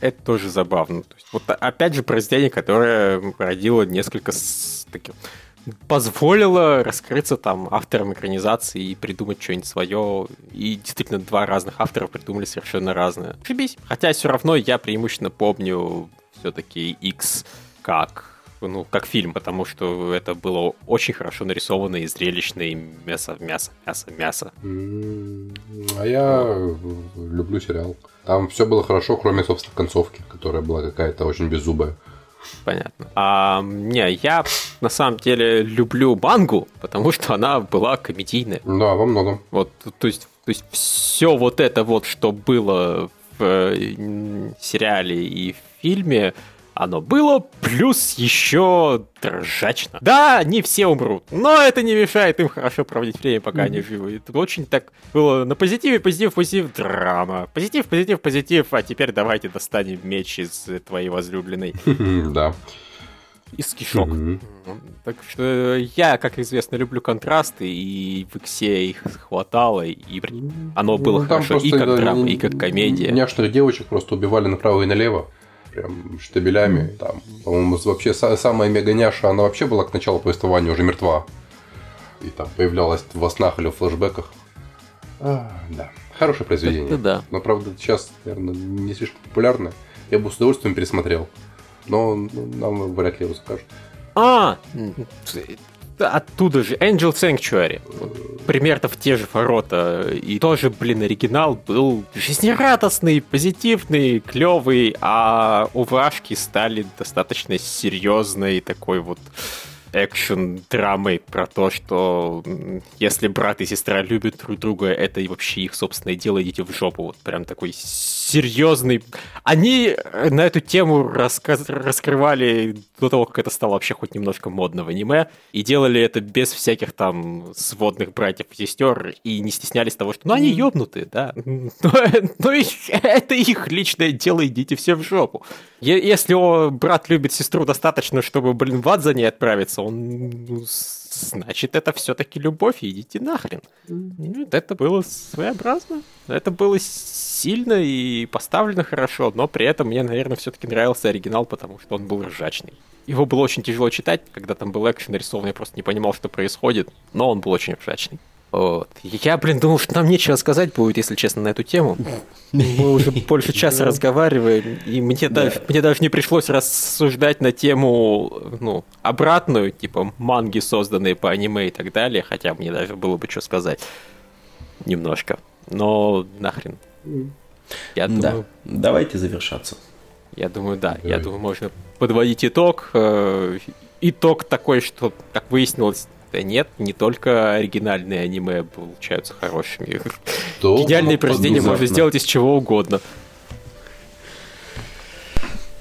Speaker 1: это тоже забавно. То есть, вот опять же произведение, которое родило несколько таких позволило раскрыться там авторам экранизации и придумать что-нибудь свое. И действительно, два разных автора придумали совершенно разное. Ошибись. Хотя все равно я преимущественно помню все-таки X как ну, как фильм, потому что это было очень хорошо нарисовано и зрелищно, и мясо, мясо, мясо, мясо.
Speaker 2: А я люблю сериал. Там все было хорошо, кроме, собственно, концовки, которая была какая-то очень беззубая.
Speaker 1: Понятно. А, не, я на самом деле люблю мангу, потому что она была комедийная.
Speaker 2: Да, во многом.
Speaker 1: Вот, то есть, то есть все вот это вот, что было в э, сериале и в фильме, оно было, плюс еще ржачно. Да, не все умрут, но это не мешает им хорошо проводить время, пока mm-hmm. они живы. Это очень так было на позитиве, позитив, позитив, драма. Позитив, позитив, позитив, а теперь давайте достанем меч из твоей возлюбленной.
Speaker 2: Да.
Speaker 1: Из кишок. Так что я, как известно, люблю контрасты, и в Иксе их хватало, и оно было ну, хорошо и как драма, и как комедия.
Speaker 2: Няшных девочек просто убивали направо и налево прям штабелями. Там, по-моему, вообще самая мега-няша, она вообще была к началу повествования уже мертва. И там появлялась во снах или в флэшбэках. А, да. Хорошее произведение. Это
Speaker 1: да.
Speaker 2: Но, правда, сейчас, наверное, не слишком популярное. Я бы с удовольствием пересмотрел. Но нам вряд ли его скажут.
Speaker 1: А, оттуда же Angel Sanctuary. Пример-то в те же ворота. И тоже, блин, оригинал был жизнерадостный, позитивный, клевый, а увашки стали достаточно серьезной такой вот экшен драмой про то, что если брат и сестра любят друг друга, это и вообще их собственное дело, идите в жопу. Вот прям такой серьезный. Они на эту тему рассказ... раскрывали до того, как это стало вообще хоть немножко модно в аниме, и делали это без всяких там сводных братьев и сестер, и не стеснялись того, что ну они ёбнутые, да. Но, но это их личное дело, идите все в жопу. Если о, брат любит сестру достаточно, чтобы, блин, в ад за ней отправиться, он, ну, значит, это все-таки любовь, идите нахрен. Mm-hmm. Это было своеобразно. Это было сильно и поставлено хорошо, но при этом мне, наверное, все-таки нравился оригинал, потому что он был ржачный. Его было очень тяжело читать, когда там был экшен нарисован, я просто не понимал, что происходит, но он был очень ржачный. Вот. Я, блин, думал, что нам нечего сказать будет, если честно, на эту тему. Мы уже больше часа разговариваем, и мне, даже, мне даже не пришлось рассуждать на тему, ну, обратную, типа манги, созданные по аниме и так далее, хотя мне даже было бы что сказать. Немножко. Но нахрен.
Speaker 3: Я думаю... Да. Давайте завершаться.
Speaker 1: Я думаю, да. Давай. Я думаю, можно подводить итог. Э, итог такой, что, как выяснилось, да нет, не только оригинальные аниме получаются хорошими. Что? Гениальные произведения можно сделать из чего угодно.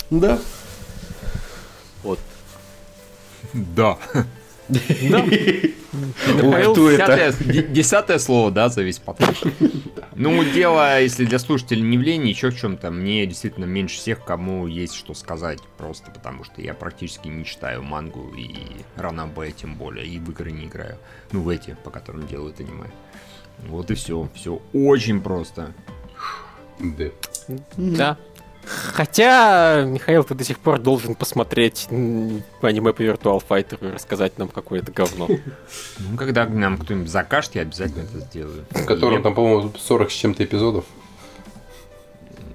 Speaker 3: Да.
Speaker 4: Вот. Да.
Speaker 1: Да.
Speaker 4: Это? Десятое слово, да, зависит потом. Ну, дело, если для слушателей не в лени, еще в чем-то, мне действительно меньше всех, кому есть что сказать, просто потому что я практически не читаю мангу и ранобэ тем более, и в игры не играю. Ну, в эти, по которым делают аниме. Вот и все. Все очень просто.
Speaker 2: Да.
Speaker 1: Да. Хотя, Михаил, ты до сих пор должен посмотреть аниме по Virtual Fighter и рассказать нам какое-то говно.
Speaker 4: Ну, когда нам кто-нибудь закажет, я обязательно это сделаю.
Speaker 2: В котором там, по-моему, 40 с чем-то эпизодов.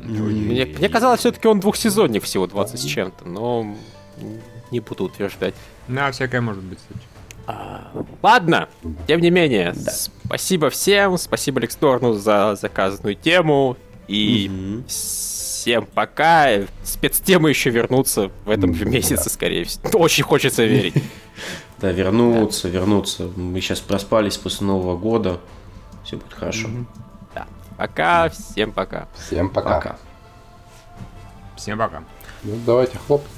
Speaker 1: Мне, мне казалось, все-таки он двухсезонник всего 20 с чем-то, но не буду утверждать.
Speaker 4: Да, всякое может быть, кстати.
Speaker 1: А, ладно, тем не менее, да. спасибо всем, спасибо Лексторну за заказанную тему, и угу. Всем пока. Спецтемы еще вернутся в этом месяце, да. скорее всего. Очень хочется верить.
Speaker 3: Да, вернуться, вернуться. Мы сейчас проспались после Нового года. Все будет хорошо.
Speaker 1: Да. Пока, всем пока.
Speaker 2: Всем пока.
Speaker 4: Всем пока.
Speaker 2: Ну, давайте хлопать.